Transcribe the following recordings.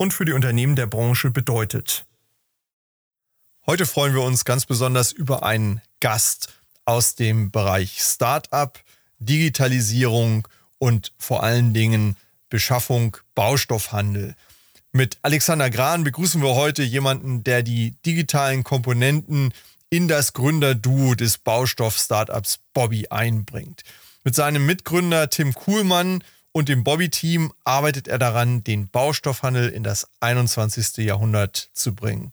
und für die Unternehmen der Branche bedeutet. Heute freuen wir uns ganz besonders über einen Gast aus dem Bereich Startup, Digitalisierung und vor allen Dingen Beschaffung, Baustoffhandel. Mit Alexander Gran begrüßen wir heute jemanden, der die digitalen Komponenten in das Gründerduo des Baustoff-Startups Bobby einbringt. Mit seinem Mitgründer Tim Kuhlmann und dem Bobby-Team arbeitet er daran, den Baustoffhandel in das 21. Jahrhundert zu bringen.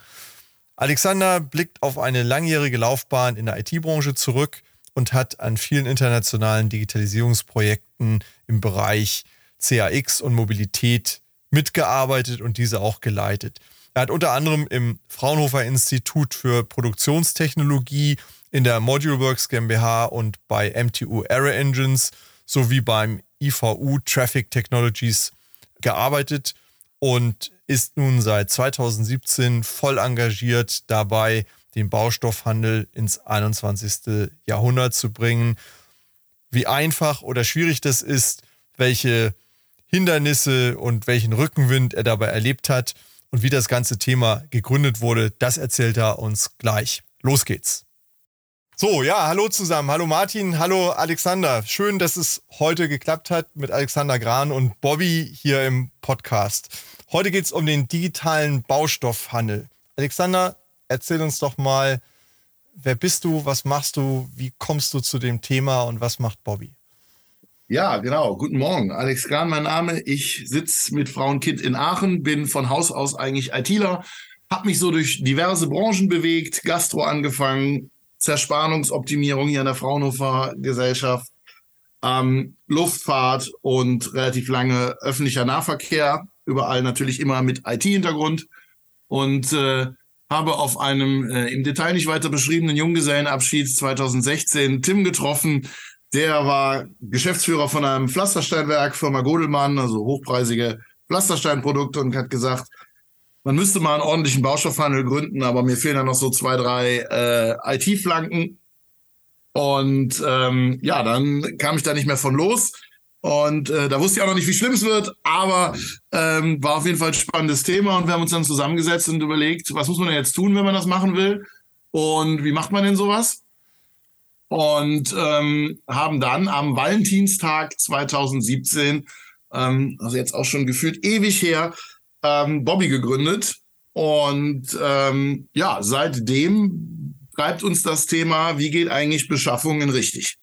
Alexander blickt auf eine langjährige Laufbahn in der IT-Branche zurück und hat an vielen internationalen Digitalisierungsprojekten im Bereich CAX und Mobilität mitgearbeitet und diese auch geleitet. Er hat unter anderem im Fraunhofer Institut für Produktionstechnologie in der ModuleWorks GmbH und bei MTU Aero Engines sowie beim IVU Traffic Technologies gearbeitet und ist nun seit 2017 voll engagiert dabei, den Baustoffhandel ins 21. Jahrhundert zu bringen. Wie einfach oder schwierig das ist, welche Hindernisse und welchen Rückenwind er dabei erlebt hat und wie das ganze Thema gegründet wurde, das erzählt er uns gleich. Los geht's. So, ja, hallo zusammen. Hallo Martin, hallo Alexander. Schön, dass es heute geklappt hat mit Alexander Gran und Bobby hier im Podcast. Heute geht es um den digitalen Baustoffhandel. Alexander, erzähl uns doch mal, wer bist du, was machst du, wie kommst du zu dem Thema und was macht Bobby? Ja, genau. Guten Morgen. Alex Gran, mein Name. Ich sitze mit Frau und Kind in Aachen, bin von Haus aus eigentlich ITler, habe mich so durch diverse Branchen bewegt, Gastro angefangen, Zerspannungsoptimierung hier an der Fraunhofer Gesellschaft, ähm, Luftfahrt und relativ lange öffentlicher Nahverkehr überall natürlich immer mit IT-Hintergrund und äh, habe auf einem äh, im Detail nicht weiter beschriebenen Junggesellenabschied 2016 Tim getroffen. Der war Geschäftsführer von einem Pflastersteinwerk, Firma Godelmann, also hochpreisige Pflastersteinprodukte und hat gesagt, man müsste mal einen ordentlichen Baustoffhandel gründen, aber mir fehlen da noch so zwei, drei äh, IT-Flanken. Und ähm, ja, dann kam ich da nicht mehr von los. Und äh, da wusste ich auch noch nicht, wie schlimm es wird, aber ähm, war auf jeden Fall ein spannendes Thema und wir haben uns dann zusammengesetzt und überlegt, was muss man denn jetzt tun, wenn man das machen will und wie macht man denn sowas? Und ähm, haben dann am Valentinstag 2017, ähm, also jetzt auch schon gefühlt ewig her, ähm, Bobby gegründet. Und ähm, ja, seitdem treibt uns das Thema, wie geht eigentlich Beschaffung in richtig?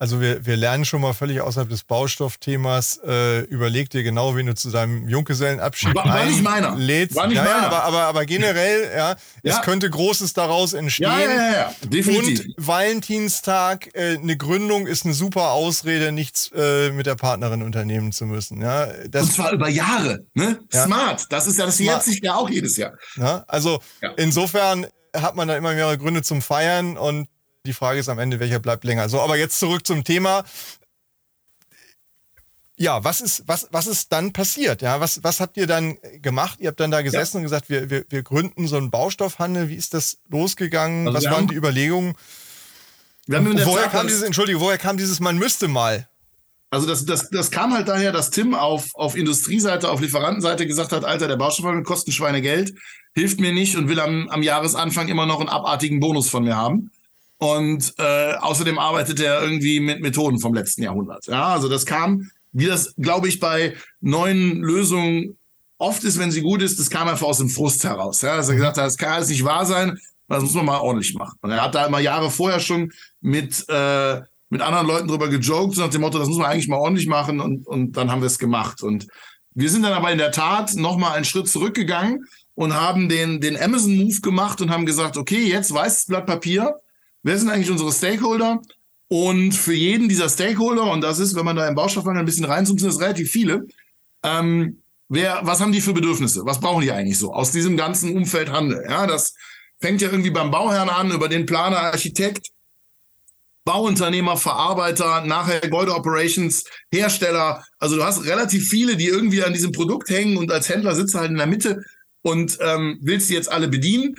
Also wir, wir lernen schon mal völlig außerhalb des Baustoffthemas. Äh, überleg dir genau, wen du zu deinem Junggesellenabschied war, war nicht meiner. lädst. War nicht ja, meiner. Aber, aber, aber generell, ja, es Ja. könnte Großes daraus entstehen. Ja, ja, ja, definitiv. Und Valentinstag, äh, eine Gründung ist eine super Ausrede, nichts äh, mit der Partnerin unternehmen zu müssen. Ja, das, Und zwar über Jahre. Ne? Ja. Smart. Das ist ja, das jährt sich ja auch jedes Jahr. ja, also insofern hat man da immer mehrere Gründe zum Feiern und die Frage ist am Ende, welcher bleibt länger. So, aber jetzt zurück zum Thema. Ja, was ist, was, was ist dann passiert? Ja, was, was habt ihr dann gemacht? Ihr habt dann da gesessen und gesagt, wir, wir, wir gründen so einen Baustoffhandel. Wie ist das losgegangen? Also was waren haben- die Überlegungen? Woher Tat kam dieses, Entschuldige, woher kam dieses, man müsste mal? Also das, das, das kam halt daher, dass Tim auf, auf Industrieseite, auf Lieferantenseite gesagt hat, Alter, der Baustoffhandel kostet ein Schweinegeld, hilft mir nicht und will am, am Jahresanfang immer noch einen abartigen Bonus von mir haben. Und äh, außerdem arbeitet er irgendwie mit Methoden vom letzten Jahrhundert. Ja, also das kam, wie das, glaube ich, bei neuen Lösungen oft ist, wenn sie gut ist, das kam einfach aus dem Frust heraus. Ja, dass er gesagt hat, das kann alles nicht wahr sein, das muss man mal ordentlich machen. Und er hat da immer Jahre vorher schon mit, äh, mit anderen Leuten drüber gejoked, so nach dem Motto, das muss man eigentlich mal ordentlich machen und, und dann haben wir es gemacht. Und wir sind dann aber in der Tat nochmal einen Schritt zurückgegangen und haben den, den Amazon-Move gemacht und haben gesagt, okay, jetzt weißes Blatt Papier, wer sind eigentlich unsere Stakeholder? Und für jeden dieser Stakeholder, und das ist, wenn man da im Baustoffhandel ein bisschen reinzoomt, sind das relativ viele, ähm, wer, was haben die für Bedürfnisse? Was brauchen die eigentlich so aus diesem ganzen Umfeld Handel? Ja, das fängt ja irgendwie beim Bauherrn an, über den Planer, Architekt, Bauunternehmer, Verarbeiter, nachher Gebäude Operations, Hersteller. Also du hast relativ viele, die irgendwie an diesem Produkt hängen und als Händler sitzt du halt in der Mitte und ähm, willst die jetzt alle bedienen.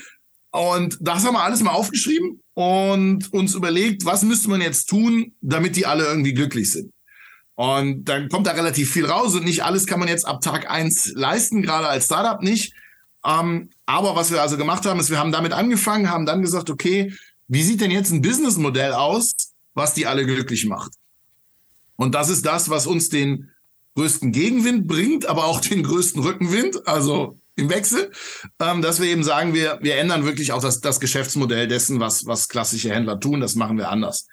Und das haben wir alles mal aufgeschrieben und uns überlegt, was müsste man jetzt tun, damit die alle irgendwie glücklich sind. Und dann kommt da relativ viel raus und nicht alles kann man jetzt ab Tag eins leisten, gerade als Startup nicht. Ähm, aber was wir also gemacht haben, ist, wir haben damit angefangen, haben dann gesagt, okay, wie sieht denn jetzt ein Businessmodell aus, was die alle glücklich macht? Und das ist das, was uns den größten Gegenwind bringt, aber auch den größten Rückenwind, also im Wechsel, ähm, dass wir eben sagen, wir, wir ändern wirklich auch das, das Geschäftsmodell dessen, was, was klassische Händler tun, das machen wir anders.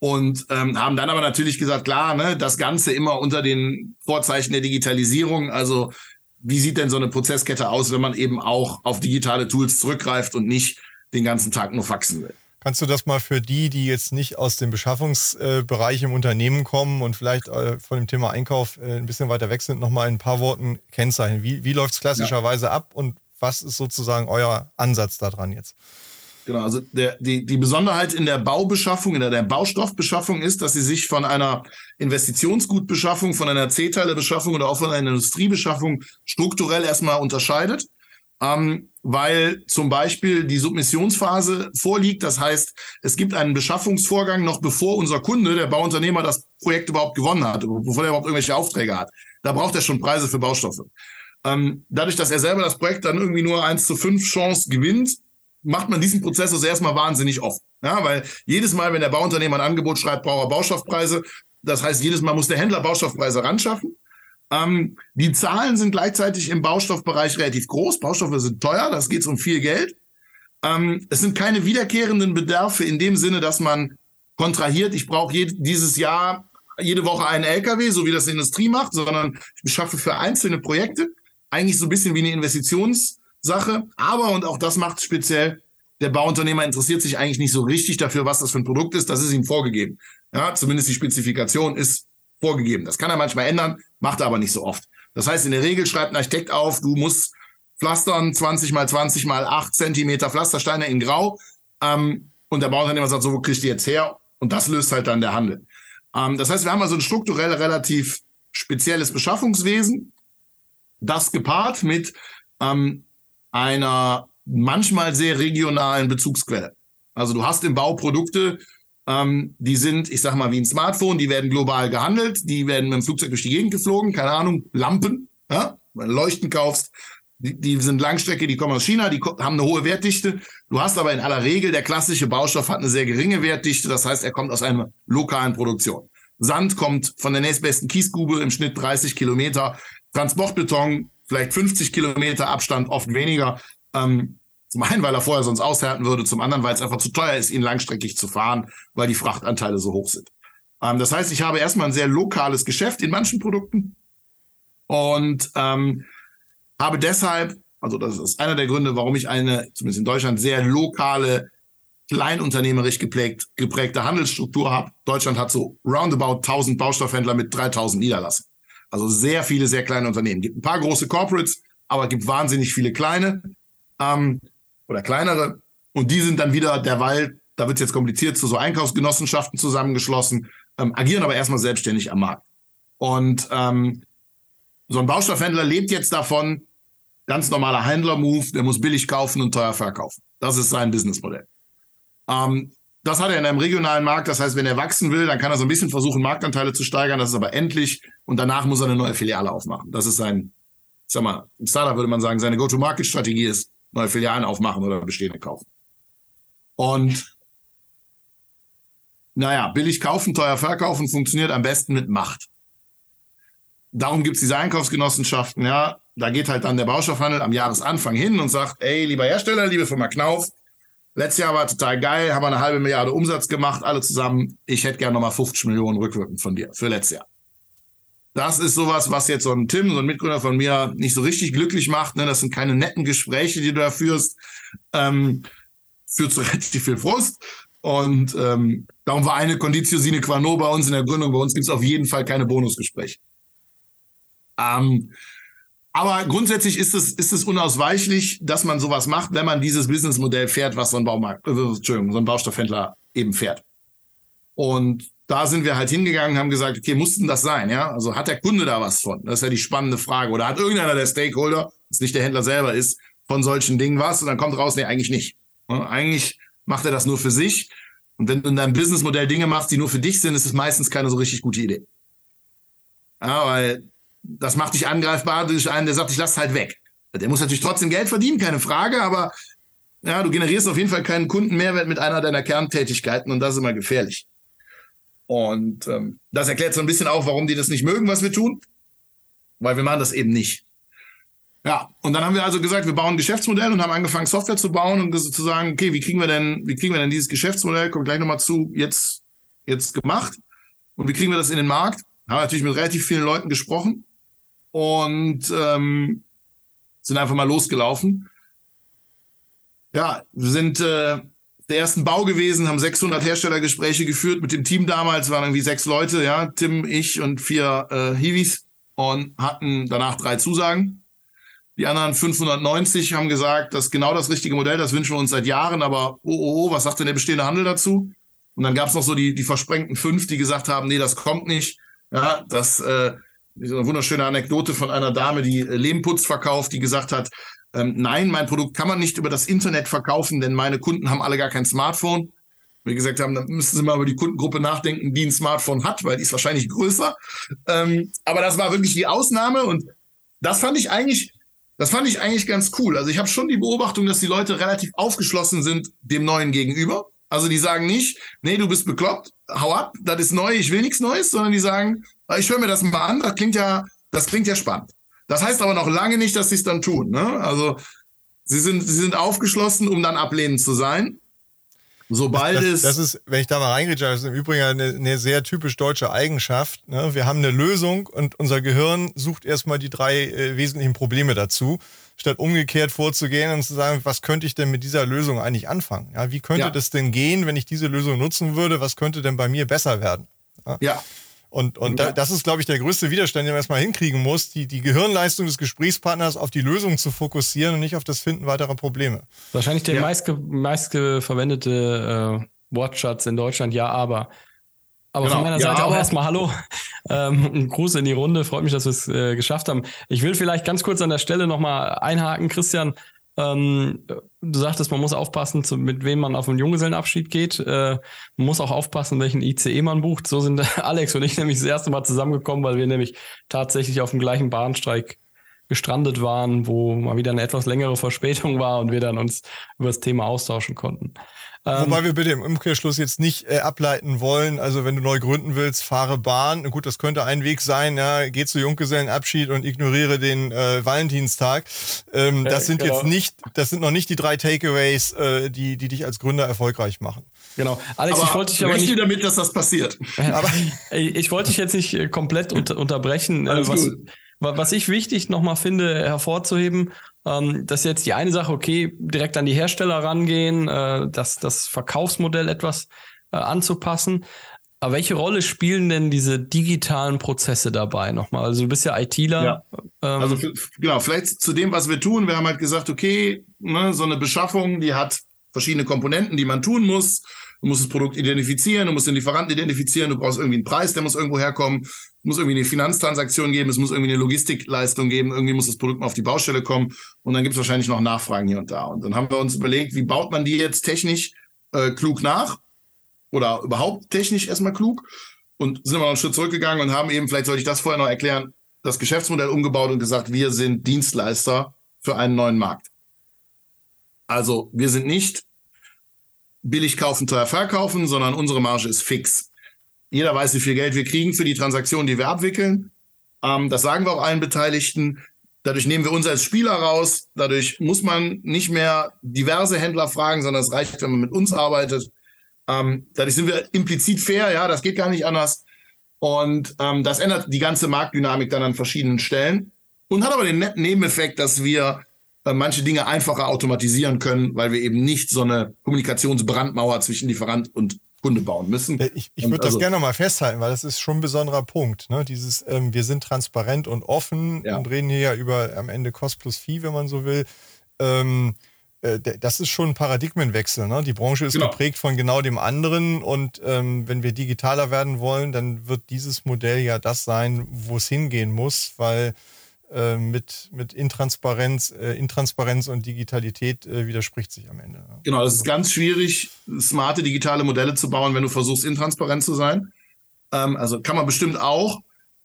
Und ähm, haben dann aber natürlich gesagt, klar, ne, das Ganze immer unter den Vorzeichen der Digitalisierung, also wie sieht denn so eine Prozesskette aus, wenn man eben auch auf digitale Tools zurückgreift und nicht den ganzen Tag nur faxen will? Kannst du das mal für die, die jetzt nicht aus dem Beschaffungsbereich im Unternehmen kommen und vielleicht äh, von dem Thema Einkauf äh, ein bisschen weiter weg sind, nochmal in ein paar Worten kennzeichnen? Wie, wie läuft es klassischerweise ja. ab und was ist sozusagen euer Ansatz daran jetzt? Genau, also der, die, die Besonderheit in der Baubeschaffung, in der, der Baustoffbeschaffung ist, dass sie sich von einer Investitionsgutbeschaffung, von einer C-Teile-Beschaffung oder auch von einer Industriebeschaffung strukturell erstmal unterscheidet ähm, weil zum Beispiel die Submissionsphase vorliegt. Das heißt, es gibt einen Beschaffungsvorgang noch bevor unser Kunde, der Bauunternehmer, das Projekt überhaupt gewonnen hat, bevor er überhaupt irgendwelche Aufträge hat. Da braucht er schon Preise für Baustoffe. Ähm, dadurch, dass er selber das Projekt dann irgendwie nur eins zu fünf Chance gewinnt, macht man diesen Prozess also erstmal wahnsinnig oft. Ja, weil jedes Mal, wenn der Bauunternehmer ein Angebot schreibt, braucht er Baustoffpreise. Das heißt, jedes Mal muss der Händler Baustoffpreise ranschaffen. Ähm, die Zahlen sind gleichzeitig im Baustoffbereich relativ groß. Baustoffe sind teuer, das geht um viel Geld. Ähm, es sind keine wiederkehrenden Bedarfe in dem Sinne, dass man kontrahiert, ich brauche dieses Jahr jede Woche einen LKW, so wie das die Industrie macht, sondern ich schaffe für einzelne Projekte eigentlich so ein bisschen wie eine Investitionssache. Aber, und auch das macht speziell, der Bauunternehmer interessiert sich eigentlich nicht so richtig dafür, was das für ein Produkt ist. Das ist ihm vorgegeben. Ja, zumindest die Spezifikation ist vorgegeben. Das kann er manchmal ändern, macht er aber nicht so oft. Das heißt, in der Regel schreibt ein Architekt auf, du musst pflastern 20 mal 20 mal 8 Zentimeter Pflastersteine in Grau. Ähm, und der Bauunternehmer sagt so, wo kriegst du jetzt her? Und das löst halt dann der Handel. Ähm, das heißt, wir haben also ein strukturell relativ spezielles Beschaffungswesen, das gepaart mit ähm, einer manchmal sehr regionalen Bezugsquelle. Also du hast im Bau Produkte, ähm, die sind, ich sag mal, wie ein Smartphone, die werden global gehandelt, die werden mit dem Flugzeug durch die Gegend geflogen, keine Ahnung, Lampen, ja, wenn du Leuchten kaufst, die, die sind Langstrecke, die kommen aus China, die haben eine hohe Wertdichte. Du hast aber in aller Regel, der klassische Baustoff hat eine sehr geringe Wertdichte, das heißt, er kommt aus einer lokalen Produktion. Sand kommt von der nächstbesten Kiesgrube im Schnitt 30 Kilometer, Transportbeton vielleicht 50 Kilometer Abstand, oft weniger. Ähm, zum einen, weil er vorher sonst aushärten würde, zum anderen, weil es einfach zu teuer ist, ihn langstreckig zu fahren, weil die Frachtanteile so hoch sind. Ähm, das heißt, ich habe erstmal ein sehr lokales Geschäft in manchen Produkten und ähm, habe deshalb, also das ist einer der Gründe, warum ich eine, zumindest in Deutschland, sehr lokale, kleinunternehmerisch geprägt, geprägte Handelsstruktur habe. Deutschland hat so roundabout 1000 Baustoffhändler mit 3000 Niederlassungen. Also sehr viele, sehr kleine Unternehmen. Gibt ein paar große Corporates, aber gibt wahnsinnig viele kleine. Ähm, oder kleinere. Und die sind dann wieder derweil, da wird es jetzt kompliziert, zu so Einkaufsgenossenschaften zusammengeschlossen, ähm, agieren aber erstmal selbstständig am Markt. Und ähm, so ein Baustoffhändler lebt jetzt davon, ganz normaler Händler-Move, der muss billig kaufen und teuer verkaufen. Das ist sein Businessmodell. Ähm, das hat er in einem regionalen Markt. Das heißt, wenn er wachsen will, dann kann er so ein bisschen versuchen, Marktanteile zu steigern. Das ist aber endlich. Und danach muss er eine neue Filiale aufmachen. Das ist sein, ich sag mal, im Startup würde man sagen, seine Go-to-Market-Strategie ist, neue Filialen aufmachen oder bestehende kaufen. Und naja, billig kaufen, teuer verkaufen funktioniert am besten mit Macht. Darum gibt es diese Einkaufsgenossenschaften, ja. Da geht halt dann der Baustoffhandel am Jahresanfang hin und sagt, ey, lieber Hersteller, liebe Firma Knauf, letztes Jahr war total geil, haben wir eine halbe Milliarde Umsatz gemacht, alle zusammen. Ich hätte gerne nochmal 50 Millionen rückwirkend von dir für letztes Jahr. Das ist sowas, was jetzt so ein Tim, so ein Mitgründer von mir, nicht so richtig glücklich macht. Ne? Das sind keine netten Gespräche, die du da führst. Ähm, führt zu relativ viel Frust. Und ähm, darum war eine Conditio sine qua non bei uns in der Gründung. Bei uns gibt es auf jeden Fall keine Bonusgespräche. Ähm, Aber grundsätzlich ist es, ist es unausweichlich, dass man sowas macht, wenn man dieses Businessmodell fährt, was so ein Baumarkt, äh, Entschuldigung, so ein Baustoffhändler eben fährt. Und da sind wir halt hingegangen, haben gesagt, okay, mussten das sein, ja? Also hat der Kunde da was von? Das ist ja die spannende Frage. Oder hat irgendeiner der Stakeholder, das nicht der Händler selber ist, von solchen Dingen was? Und dann kommt raus, nee, eigentlich nicht. Eigentlich macht er das nur für sich. Und wenn du in deinem Businessmodell Dinge machst, die nur für dich sind, ist es meistens keine so richtig gute Idee. Ja, weil das macht dich angreifbar durch einen, der sagt, ich lass halt weg. Der muss natürlich trotzdem Geld verdienen, keine Frage, aber ja, du generierst auf jeden Fall keinen Kundenmehrwert mit einer deiner Kerntätigkeiten und das ist immer gefährlich. Und ähm, das erklärt so ein bisschen auch, warum die das nicht mögen, was wir tun, weil wir machen das eben nicht. Ja, und dann haben wir also gesagt, wir bauen ein Geschäftsmodell und haben angefangen, Software zu bauen und zu sagen, okay, wie kriegen wir denn, wie kriegen wir denn dieses Geschäftsmodell, kommt gleich nochmal zu, jetzt, jetzt gemacht und wie kriegen wir das in den Markt? Haben natürlich mit relativ vielen Leuten gesprochen und ähm, sind einfach mal losgelaufen. Ja, wir sind äh, der ersten Bau gewesen, haben 600 Herstellergespräche geführt mit dem Team damals, waren irgendwie sechs Leute, ja, Tim, ich und vier äh, Hiwis und hatten danach drei Zusagen. Die anderen 590 haben gesagt, das ist genau das richtige Modell, das wünschen wir uns seit Jahren, aber oh, oh, oh was sagt denn der bestehende Handel dazu? Und dann gab es noch so die, die versprengten fünf, die gesagt haben, nee, das kommt nicht. Ja, das äh, ist eine wunderschöne Anekdote von einer Dame, die äh, Lehmputz verkauft, die gesagt hat, ähm, nein, mein Produkt kann man nicht über das Internet verkaufen, denn meine Kunden haben alle gar kein Smartphone. Wir gesagt haben, dann müssen Sie mal über die Kundengruppe nachdenken, die ein Smartphone hat, weil die ist wahrscheinlich größer. Ähm, aber das war wirklich die Ausnahme und das fand ich eigentlich, das fand ich eigentlich ganz cool. Also ich habe schon die Beobachtung, dass die Leute relativ aufgeschlossen sind dem Neuen gegenüber. Also die sagen nicht, nee, du bist bekloppt, hau ab, das ist neu, ich will nichts Neues, sondern die sagen, ich höre mir das mal an, das klingt ja, das klingt ja spannend. Das heißt aber noch lange nicht, dass sie es dann tun. Ne? Also sie sind, sie sind aufgeschlossen, um dann ablehnend zu sein. Sobald das, es. Das ist, wenn ich da mal reingehe, das ist im Übrigen eine, eine sehr typisch deutsche Eigenschaft. Ne? Wir haben eine Lösung und unser Gehirn sucht erstmal die drei äh, wesentlichen Probleme dazu, statt umgekehrt vorzugehen und zu sagen, was könnte ich denn mit dieser Lösung eigentlich anfangen? Ja, wie könnte ja. das denn gehen, wenn ich diese Lösung nutzen würde? Was könnte denn bei mir besser werden? Ja. ja. Und, und ja. das ist, glaube ich, der größte Widerstand, den man erstmal hinkriegen muss, die, die Gehirnleistung des Gesprächspartners auf die Lösung zu fokussieren und nicht auf das Finden weiterer Probleme. Wahrscheinlich der ja. meistge meistverwendete äh, Wortschatz in Deutschland, ja, aber. Aber genau. von meiner Seite ja, auch erstmal Hallo. Ähm, ein Gruß in die Runde. Freut mich, dass wir es äh, geschafft haben. Ich will vielleicht ganz kurz an der Stelle nochmal einhaken, Christian. Ähm, du sagtest, man muss aufpassen, zu, mit wem man auf einen Junggesellenabschied geht. Äh, man muss auch aufpassen, welchen ICE man bucht. So sind Alex und ich nämlich das erste Mal zusammengekommen, weil wir nämlich tatsächlich auf dem gleichen Bahnsteig gestrandet waren, wo mal wieder eine etwas längere Verspätung war und wir dann uns über das Thema austauschen konnten. Ähm, Wobei wir bitte im Umkehrschluss jetzt nicht äh, ableiten wollen, also wenn du neu gründen willst, fahre Bahn. Gut, das könnte ein Weg sein, ja, geh zu Junggesellenabschied und ignoriere den äh, Valentinstag. Ähm, das sind genau. jetzt nicht, das sind noch nicht die drei Takeaways, äh, die, die dich als Gründer erfolgreich machen. Genau. Alex, aber ich wollte dich aber nicht damit, dass das passiert. aber ich wollte dich jetzt nicht äh, komplett unter, unterbrechen. Alles was, gut. Was ich wichtig nochmal finde, hervorzuheben, ähm, das ist jetzt die eine Sache, okay, direkt an die Hersteller rangehen, äh, das, das Verkaufsmodell etwas äh, anzupassen. Aber welche Rolle spielen denn diese digitalen Prozesse dabei nochmal? Also du bist ja ITler. Ja. Ähm, also genau, vielleicht zu dem, was wir tun. Wir haben halt gesagt, okay, ne, so eine Beschaffung, die hat verschiedene Komponenten, die man tun muss. Du musst das Produkt identifizieren, du musst den Lieferanten identifizieren, du brauchst irgendwie einen Preis, der muss irgendwo herkommen, es muss irgendwie eine Finanztransaktion geben, es muss irgendwie eine Logistikleistung geben, irgendwie muss das Produkt mal auf die Baustelle kommen und dann gibt es wahrscheinlich noch Nachfragen hier und da. Und dann haben wir uns überlegt, wie baut man die jetzt technisch äh, klug nach oder überhaupt technisch erstmal klug und sind wir noch einen Schritt zurückgegangen und haben eben, vielleicht sollte ich das vorher noch erklären, das Geschäftsmodell umgebaut und gesagt, wir sind Dienstleister für einen neuen Markt. Also wir sind nicht billig kaufen, teuer verkaufen, sondern unsere Marge ist fix. Jeder weiß, wie viel Geld wir kriegen für die Transaktionen, die wir abwickeln. Ähm, das sagen wir auch allen Beteiligten. Dadurch nehmen wir uns als Spieler raus. Dadurch muss man nicht mehr diverse Händler fragen, sondern es reicht, wenn man mit uns arbeitet. Ähm, dadurch sind wir implizit fair, ja, das geht gar nicht anders. Und ähm, das ändert die ganze Marktdynamik dann an verschiedenen Stellen und hat aber den netten Nebeneffekt, dass wir äh, manche Dinge einfacher automatisieren können, weil wir eben nicht so eine Kommunikationsbrandmauer zwischen Lieferant und Kunde bauen müssen. Ich, ich würde also, das gerne mal festhalten, weil das ist schon ein besonderer Punkt. Ne? Dieses, ähm, wir sind transparent und offen ja. und reden hier ja über am Ende Cost plus Fee, wenn man so will. Ähm, äh, das ist schon ein Paradigmenwechsel. Ne? Die Branche ist genau. geprägt von genau dem anderen und ähm, wenn wir digitaler werden wollen, dann wird dieses Modell ja das sein, wo es hingehen muss, weil äh, mit, mit Intransparenz, äh, Intransparenz und Digitalität äh, widerspricht sich am Ende. Genau, es ist ganz schwierig, smarte digitale Modelle zu bauen, wenn du versuchst, intransparent zu sein. Ähm, also kann man bestimmt auch.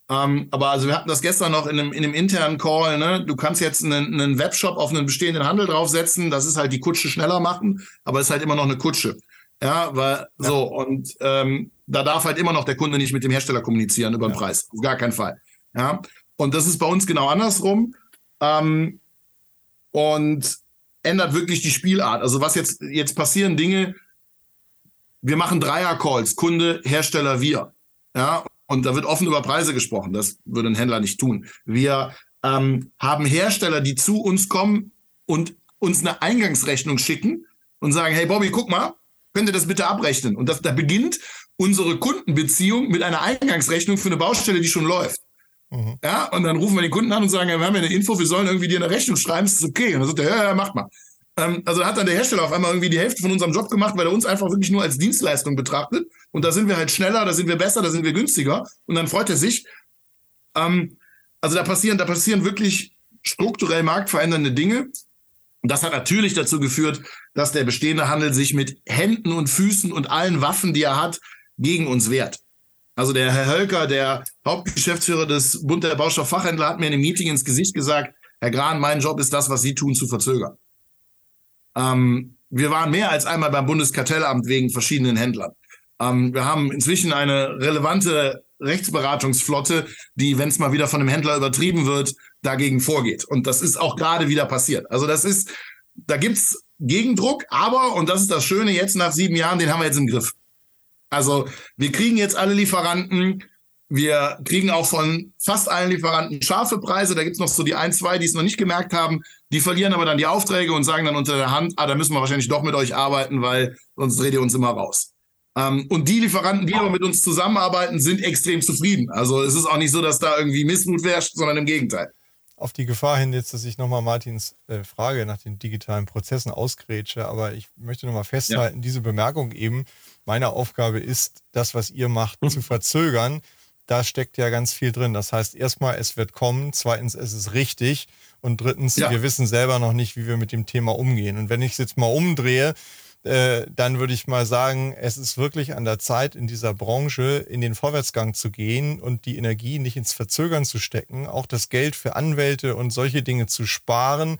Ähm, aber also wir hatten das gestern noch in einem, in einem internen Call. Ne? Du kannst jetzt einen, einen Webshop auf einen bestehenden Handel draufsetzen. Das ist halt die Kutsche schneller machen, aber es ist halt immer noch eine Kutsche. Ja, weil ja. so und ähm, da darf halt immer noch der Kunde nicht mit dem Hersteller kommunizieren über den ja. Preis. Auf gar keinen Fall. Ja, und das ist bei uns genau andersrum. Ähm, und ändert wirklich die Spielart. Also was jetzt, jetzt passieren Dinge, wir machen Dreier-Calls, Kunde, Hersteller, wir. Ja, und da wird offen über Preise gesprochen. Das würde ein Händler nicht tun. Wir ähm, haben Hersteller, die zu uns kommen und uns eine Eingangsrechnung schicken und sagen, hey Bobby, guck mal, könnt ihr das bitte abrechnen? Und das, da beginnt unsere Kundenbeziehung mit einer Eingangsrechnung für eine Baustelle, die schon läuft. Mhm. Ja, und dann rufen wir den Kunden an und sagen, wir haben ja eine Info, wir sollen irgendwie dir eine Rechnung schreiben, ist okay. Und dann sagt er, ja, ja, macht mal. Ähm, also hat dann der Hersteller auf einmal irgendwie die Hälfte von unserem Job gemacht, weil er uns einfach wirklich nur als Dienstleistung betrachtet. Und da sind wir halt schneller, da sind wir besser, da sind wir günstiger. Und dann freut er sich. Ähm, also da passieren, da passieren wirklich strukturell marktverändernde Dinge. Und das hat natürlich dazu geführt, dass der bestehende Handel sich mit Händen und Füßen und allen Waffen, die er hat, gegen uns wehrt. Also der Herr Hölker, der Hauptgeschäftsführer des Bund der Baustofffachhändler, hat mir in einem Meeting ins Gesicht gesagt, Herr Gran, mein Job ist das, was Sie tun, zu verzögern. Ähm, wir waren mehr als einmal beim Bundeskartellamt wegen verschiedenen Händlern. Ähm, wir haben inzwischen eine relevante Rechtsberatungsflotte, die, wenn es mal wieder von einem Händler übertrieben wird, dagegen vorgeht. Und das ist auch gerade wieder passiert. Also das ist, da gibt's Gegendruck, aber, und das ist das Schöne jetzt nach sieben Jahren, den haben wir jetzt im Griff. Also wir kriegen jetzt alle Lieferanten. Wir kriegen auch von fast allen Lieferanten scharfe Preise. Da gibt es noch so die ein, zwei, die es noch nicht gemerkt haben. Die verlieren aber dann die Aufträge und sagen dann unter der Hand, ah, da müssen wir wahrscheinlich doch mit euch arbeiten, weil sonst dreht ihr uns immer raus. Ähm, und die Lieferanten, die aber mit uns zusammenarbeiten, sind extrem zufrieden. Also es ist auch nicht so, dass da irgendwie Missmut herrscht, sondern im Gegenteil. Auf die Gefahr hin jetzt, dass ich nochmal Martins äh, Frage nach den digitalen Prozessen ausgrätsche, aber ich möchte nochmal festhalten, ja. diese Bemerkung eben, meine Aufgabe ist, das, was ihr macht, mhm. zu verzögern. Da steckt ja ganz viel drin. Das heißt, erstmal, es wird kommen. Zweitens, es ist richtig. Und drittens, ja. wir wissen selber noch nicht, wie wir mit dem Thema umgehen. Und wenn ich es jetzt mal umdrehe, äh, dann würde ich mal sagen, es ist wirklich an der Zeit, in dieser Branche in den Vorwärtsgang zu gehen und die Energie nicht ins Verzögern zu stecken, auch das Geld für Anwälte und solche Dinge zu sparen,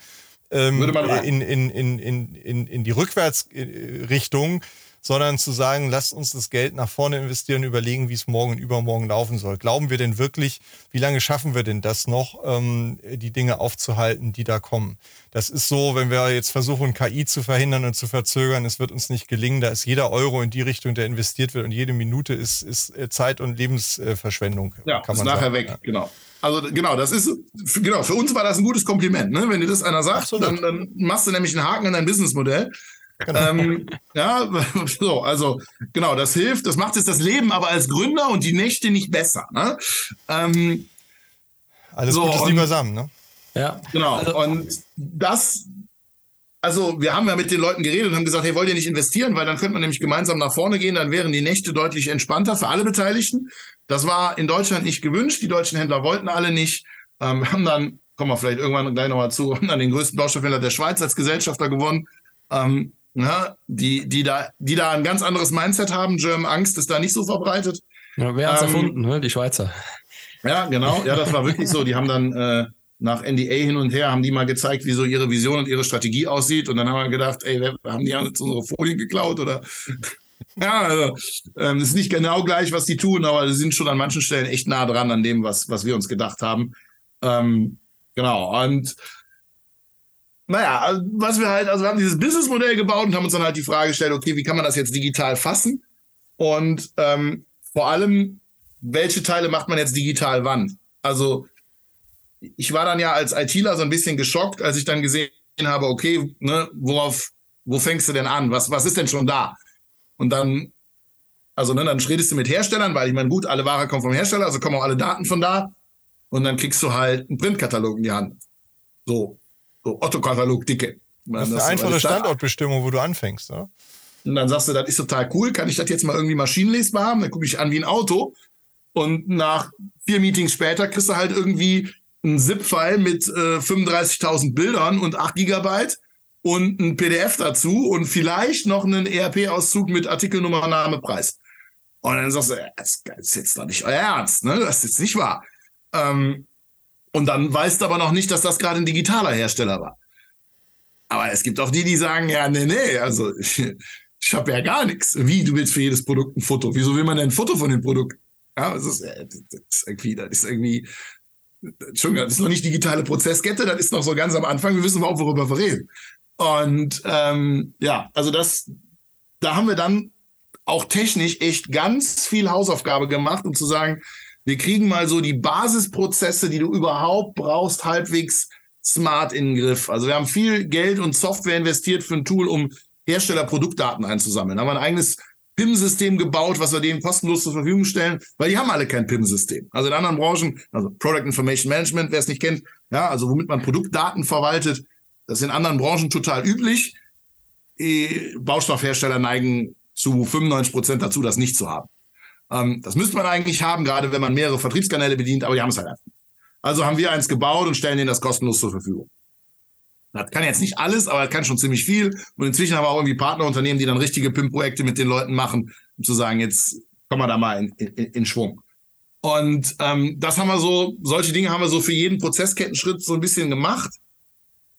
ähm, in, in, in, in, in, in die Rückwärtsrichtung sondern zu sagen, lasst uns das Geld nach vorne investieren, überlegen, wie es morgen und übermorgen laufen soll. Glauben wir denn wirklich, wie lange schaffen wir denn das noch, ähm, die Dinge aufzuhalten, die da kommen? Das ist so, wenn wir jetzt versuchen, KI zu verhindern und zu verzögern, es wird uns nicht gelingen. Da ist jeder Euro in die Richtung, der investiert wird und jede Minute ist, ist äh, Zeit- und Lebensverschwendung. Ja, kann man ist nachher sagen. weg, genau. Also genau, das ist genau für uns war das ein gutes Kompliment. Ne? Wenn dir das einer sagt, dann, dann machst du nämlich einen Haken in dein Businessmodell. Genau. Ähm, ja, so, also genau, das hilft, das macht jetzt das Leben aber als Gründer und die Nächte nicht besser. Ne? Ähm, Alles so, Gutes, lieber Sam, ne? Ja. Genau. Also, und das, also wir haben ja mit den Leuten geredet und haben gesagt, hey, wollt ihr nicht investieren, weil dann könnte man nämlich gemeinsam nach vorne gehen, dann wären die Nächte deutlich entspannter für alle Beteiligten. Das war in Deutschland nicht gewünscht, die deutschen Händler wollten alle nicht. Ähm, haben dann, kommen wir vielleicht irgendwann gleich nochmal zu, haben dann den größten Baustoffhändler der Schweiz als Gesellschafter gewonnen. Ähm, ja, die, die, da, die da ein ganz anderes Mindset haben. German Angst ist da nicht so verbreitet. Ja, wer hat es ähm, erfunden? Ne? Die Schweizer. Ja, genau. Ja, das war wirklich so. Die haben dann äh, nach NDA hin und her, haben die mal gezeigt, wie so ihre Vision und ihre Strategie aussieht. Und dann haben wir gedacht, ey, haben die jetzt unsere Folien geklaut oder? ja, also, ähm, ist nicht genau gleich, was die tun, aber sie sind schon an manchen Stellen echt nah dran an dem, was, was wir uns gedacht haben. Ähm, genau. Und naja, also was wir halt, also wir haben dieses Businessmodell gebaut und haben uns dann halt die Frage gestellt, okay, wie kann man das jetzt digital fassen? Und ähm, vor allem, welche Teile macht man jetzt digital wann? Also ich war dann ja als ITler so ein bisschen geschockt, als ich dann gesehen habe, okay, ne, worauf, wo fängst du denn an? Was, was ist denn schon da? Und dann Also ne, dann redest du mit Herstellern, weil ich meine, gut, alle Ware kommen vom Hersteller, also kommen auch alle Daten von da. Und dann kriegst du halt einen Printkatalog in die Hand. So, so Otto-Katalog dicke. Das ist eine einfache Standortbestimmung, wo du anfängst. Ne? Und dann sagst du, das ist total cool, kann ich das jetzt mal irgendwie maschinenlesbar haben? Dann gucke ich an wie ein Auto. Und nach vier Meetings später kriegst du halt irgendwie einen ZIP-File mit äh, 35.000 Bildern und 8 Gigabyte und ein PDF dazu und vielleicht noch einen ERP-Auszug mit Artikelnummer, Name, Preis. Und dann sagst du, das ist jetzt doch nicht euer Ernst, ne? Das ist jetzt nicht wahr. Ähm, und dann weißt du aber noch nicht, dass das gerade ein digitaler Hersteller war. Aber es gibt auch die, die sagen, ja, nee, nee, also ich, ich habe ja gar nichts. Wie, du willst für jedes Produkt ein Foto? Wieso will man denn ein Foto von dem Produkt? Ja, das ist, äh, das ist irgendwie, das ist irgendwie, Entschuldigung, das ist noch nicht digitale Prozesskette, das ist noch so ganz am Anfang. Wir wissen überhaupt, worüber wir reden. Und ähm, ja, also das, da haben wir dann auch technisch echt ganz viel Hausaufgabe gemacht, um zu sagen, wir kriegen mal so die Basisprozesse, die du überhaupt brauchst, halbwegs smart in den Griff. Also wir haben viel Geld und Software investiert für ein Tool, um Hersteller-Produktdaten einzusammeln. Da haben wir ein eigenes PIM-System gebaut, was wir denen kostenlos zur Verfügung stellen, weil die haben alle kein PIM-System. Also in anderen Branchen, also Product Information Management, wer es nicht kennt, ja, also womit man Produktdaten verwaltet, das ist in anderen Branchen total üblich. Baustoffhersteller neigen zu 95 Prozent dazu, das nicht zu haben. Ähm, das müsste man eigentlich haben, gerade wenn man mehrere Vertriebskanäle bedient, aber die haben es halt einfach. Also haben wir eins gebaut und stellen denen das kostenlos zur Verfügung. Das kann jetzt nicht alles, aber das kann schon ziemlich viel. Und inzwischen haben wir auch irgendwie Partnerunternehmen, die dann richtige PIM-Projekte mit den Leuten machen, um zu sagen, jetzt kommen wir da mal in, in, in Schwung. Und ähm, das haben wir so, solche Dinge haben wir so für jeden Prozesskettenschritt so ein bisschen gemacht.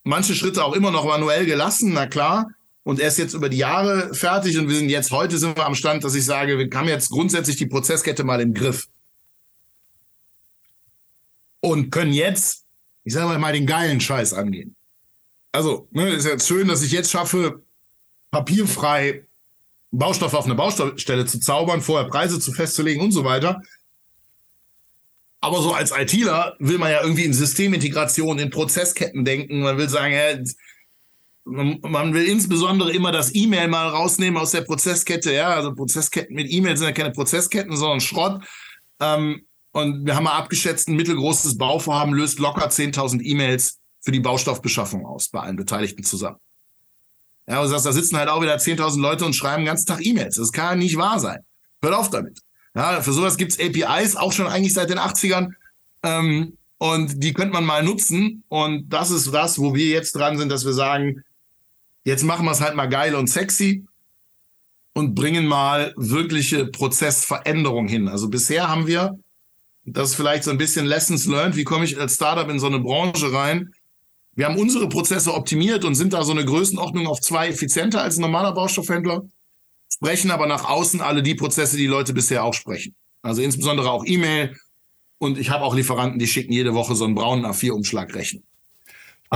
Manche Schritte auch immer noch manuell gelassen, na klar. Und er ist jetzt über die Jahre fertig und wir sind jetzt, heute sind wir am Stand, dass ich sage, wir haben jetzt grundsätzlich die Prozesskette mal im Griff. Und können jetzt, ich sage mal, den geilen Scheiß angehen also, ne, ist jetzt schön, dass ich jetzt schaffe, papierfrei Baustoffe auf eine Baustelle zu zaubern, vorher Preise zu festzulegen und so weiter. Aber so als ITler will man ja irgendwie in Systemintegration, in Prozessketten denken. Man will sagen, ja, man will insbesondere immer das E-Mail mal rausnehmen aus der Prozesskette. Ja, also Prozessketten mit E-Mail sind ja keine Prozessketten, sondern Schrott. Ähm, und wir haben mal abgeschätzt, ein mittelgroßes Bauvorhaben löst locker 10.000 E-Mails für die Baustoffbeschaffung aus bei allen Beteiligten zusammen. Ja, du sagst, da sitzen halt auch wieder 10.000 Leute und schreiben den ganzen Tag E-Mails. Das kann nicht wahr sein. Hört auf damit. Ja, für sowas gibt's APIs, auch schon eigentlich seit den 80ern. Ähm, und die könnte man mal nutzen. Und das ist das, wo wir jetzt dran sind, dass wir sagen, jetzt machen wir es halt mal geil und sexy und bringen mal wirkliche Prozessveränderung hin. Also bisher haben wir, das ist vielleicht so ein bisschen Lessons learned, wie komme ich als Startup in so eine Branche rein, wir haben unsere Prozesse optimiert und sind da so eine Größenordnung auf zwei effizienter als ein normaler Baustoffhändler, sprechen aber nach außen alle die Prozesse, die Leute bisher auch sprechen. Also insbesondere auch E-Mail. Und ich habe auch Lieferanten, die schicken jede Woche so einen braunen A4-Umschlag rechnen.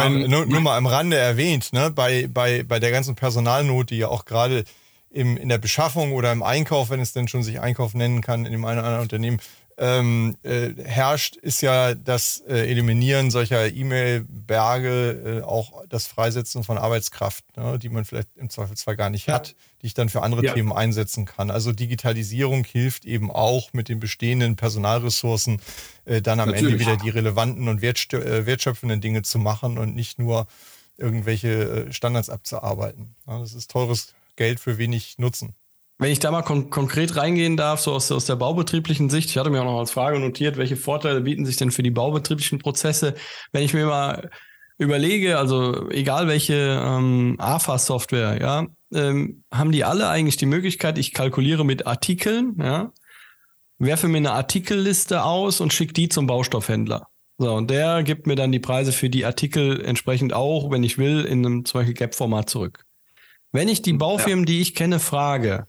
Ähm, nur, nur, mal am Rande erwähnt, ne, bei, bei, bei der ganzen Personalnot, die ja auch gerade in der Beschaffung oder im Einkauf, wenn es denn schon sich Einkauf nennen kann, in dem einen oder anderen Unternehmen, ähm, äh, herrscht, ist ja das äh, Eliminieren solcher E-Mail-Berge, äh, auch das Freisetzen von Arbeitskraft, ne, die man vielleicht im Zweifelsfall gar nicht ja. hat, die ich dann für andere ja. Themen einsetzen kann. Also Digitalisierung hilft eben auch mit den bestehenden Personalressourcen äh, dann am Natürlich. Ende wieder die relevanten und äh, wertschöpfenden Dinge zu machen und nicht nur irgendwelche äh, Standards abzuarbeiten. Ja, das ist teures Geld für wenig Nutzen. Wenn ich da mal kon konkret reingehen darf, so aus, aus der baubetrieblichen Sicht, ich hatte mir auch noch als Frage notiert, welche Vorteile bieten sich denn für die baubetrieblichen Prozesse, wenn ich mir mal überlege, also egal welche ähm, AFA-Software, ja, ähm, haben die alle eigentlich die Möglichkeit, ich kalkuliere mit Artikeln, ja, werfe mir eine Artikelliste aus und schicke die zum Baustoffhändler. So, und der gibt mir dann die Preise für die Artikel entsprechend auch, wenn ich will, in einem zum Beispiel Gap-Format zurück. Wenn ich die Baufirmen, ja. die ich kenne, frage,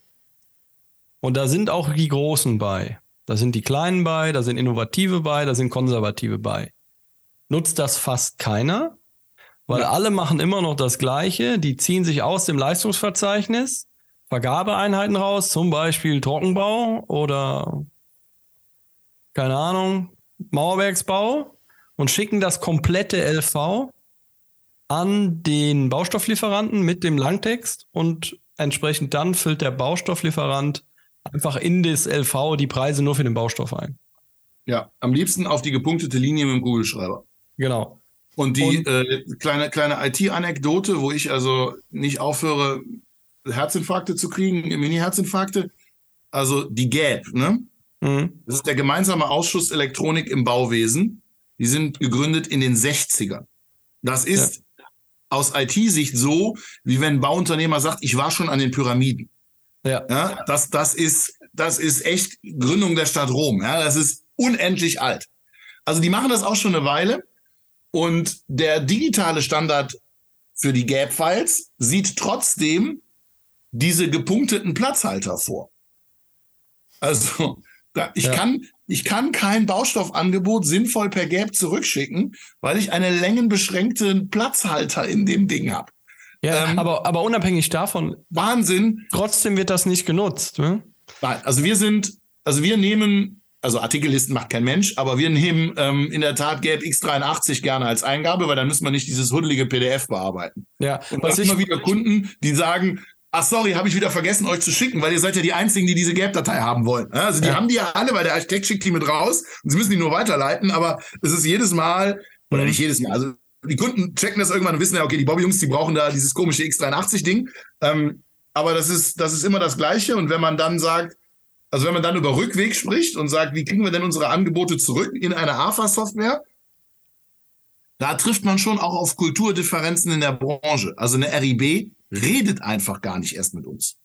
und da sind auch die Großen bei. Da sind die Kleinen bei, da sind Innovative bei, da sind Konservative bei. Nutzt das fast keiner, weil ja. alle machen immer noch das Gleiche. Die ziehen sich aus dem Leistungsverzeichnis Vergabeeinheiten raus, zum Beispiel Trockenbau oder keine Ahnung, Mauerwerksbau und schicken das komplette LV an den Baustofflieferanten mit dem Langtext und entsprechend dann füllt der Baustofflieferant einfach in das LV die Preise nur für den Baustoff ein. Ja, am liebsten auf die gepunktete Linie mit dem Kugelschreiber. Genau. Und die Und, äh, kleine, kleine IT-Anekdote, wo ich also nicht aufhöre, Herzinfarkte zu kriegen, Mini-Herzinfarkte. Also die GAP, ne? Mhm. Das ist der gemeinsame Ausschuss Elektronik im Bauwesen. Die sind gegründet in den 60ern. Das ist ja. aus IT-Sicht so, wie wenn ein Bauunternehmer sagt, ich war schon an den Pyramiden. Ja. ja das, das, ist, das ist echt Gründung der Stadt Rom. Ja, das ist unendlich alt. Also die machen das auch schon eine Weile. Und der digitale Standard für die Gap-Files sieht trotzdem diese gepunkteten Platzhalter vor. Also da, ich, ja. kann, ich kann kein Baustoffangebot sinnvoll per Gap zurückschicken, weil ich einen längenbeschränkten Platzhalter in dem Ding habe. Ja, ähm, aber, aber unabhängig davon. Wahnsinn. Trotzdem wird das nicht genutzt. Ne? Nein, also wir sind, also wir nehmen, also Artikellisten macht kein Mensch, aber wir nehmen ähm, in der Tat Gap X83 gerne als Eingabe, weil dann müssen wir nicht dieses huddelige PDF bearbeiten. Ja, und was ich immer wieder Kunden, die sagen, Ach sorry, habe ich wieder vergessen, euch zu schicken, weil ihr seid ja die Einzigen, die diese Gap-Datei haben wollen. Also die ja. haben die ja alle, weil der Architekt schickt die mit raus und sie müssen die nur weiterleiten, aber es ist jedes Mal, oder nicht jedes Mal, also die Kunden checken das irgendwann und wissen ja, okay, die Bobby-Jungs, die brauchen da dieses komische X83-Ding. Ähm, aber das ist, das ist immer das Gleiche. Und wenn man dann sagt, also wenn man dann über Rückweg spricht und sagt, wie kriegen wir denn unsere Angebote zurück in eine AFA-Software, da trifft man schon auch auf Kulturdifferenzen in der Branche. Also eine RIB redet einfach gar nicht erst mit uns.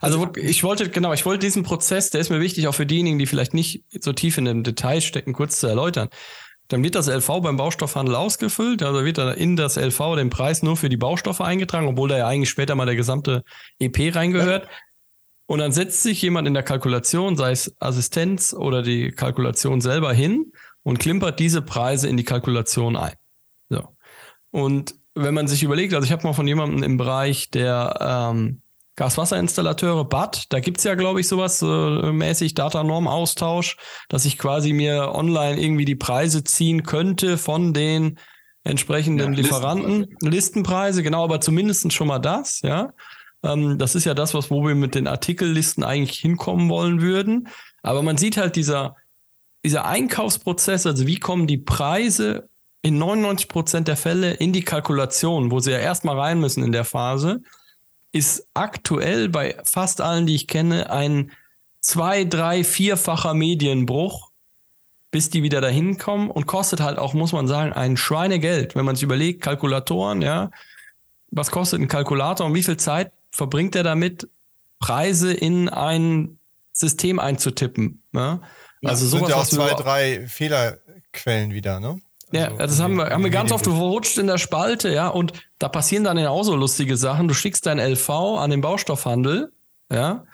Also ich wollte, genau, ich wollte diesen Prozess, der ist mir wichtig, auch für diejenigen, die vielleicht nicht so tief in dem Detail stecken, kurz zu erläutern. Dann wird das LV beim Baustoffhandel ausgefüllt, also wird da in das LV den Preis nur für die Baustoffe eingetragen, obwohl da ja eigentlich später mal der gesamte EP reingehört. Ja. Und dann setzt sich jemand in der Kalkulation, sei es Assistenz oder die Kalkulation selber hin und klimpert diese Preise in die Kalkulation ein. So. Und wenn man sich überlegt, also ich habe mal von jemandem im Bereich der ähm, Gaswasserinstallateure, BAT, da gibt's ja, glaube ich, sowas äh, mäßig Datanorm-Austausch, dass ich quasi mir online irgendwie die Preise ziehen könnte von den entsprechenden ja, Lieferanten. Listenpreise. Listenpreise, genau, aber zumindest schon mal das, ja. Ähm, das ist ja das, was, wo wir mit den Artikellisten eigentlich hinkommen wollen würden. Aber man sieht halt dieser, dieser Einkaufsprozess, also wie kommen die Preise in 99 Prozent der Fälle in die Kalkulation, wo sie ja erstmal rein müssen in der Phase, ist aktuell bei fast allen, die ich kenne, ein zwei, drei, vierfacher Medienbruch, bis die wieder dahin kommen und kostet halt auch, muss man sagen, ein Schweinegeld, wenn man sich überlegt, Kalkulatoren, ja, was kostet ein Kalkulator und wie viel Zeit verbringt er damit, Preise in ein System einzutippen. Ja? Also ja, sowas, sind ja auch zwei, drei Fehlerquellen wieder, ne? Ja, also das haben wir, haben wir ganz oft verrutscht in der Spalte, ja, und da passieren dann ja auch so lustige Sachen. Du schickst dein LV an den Baustoffhandel, ja,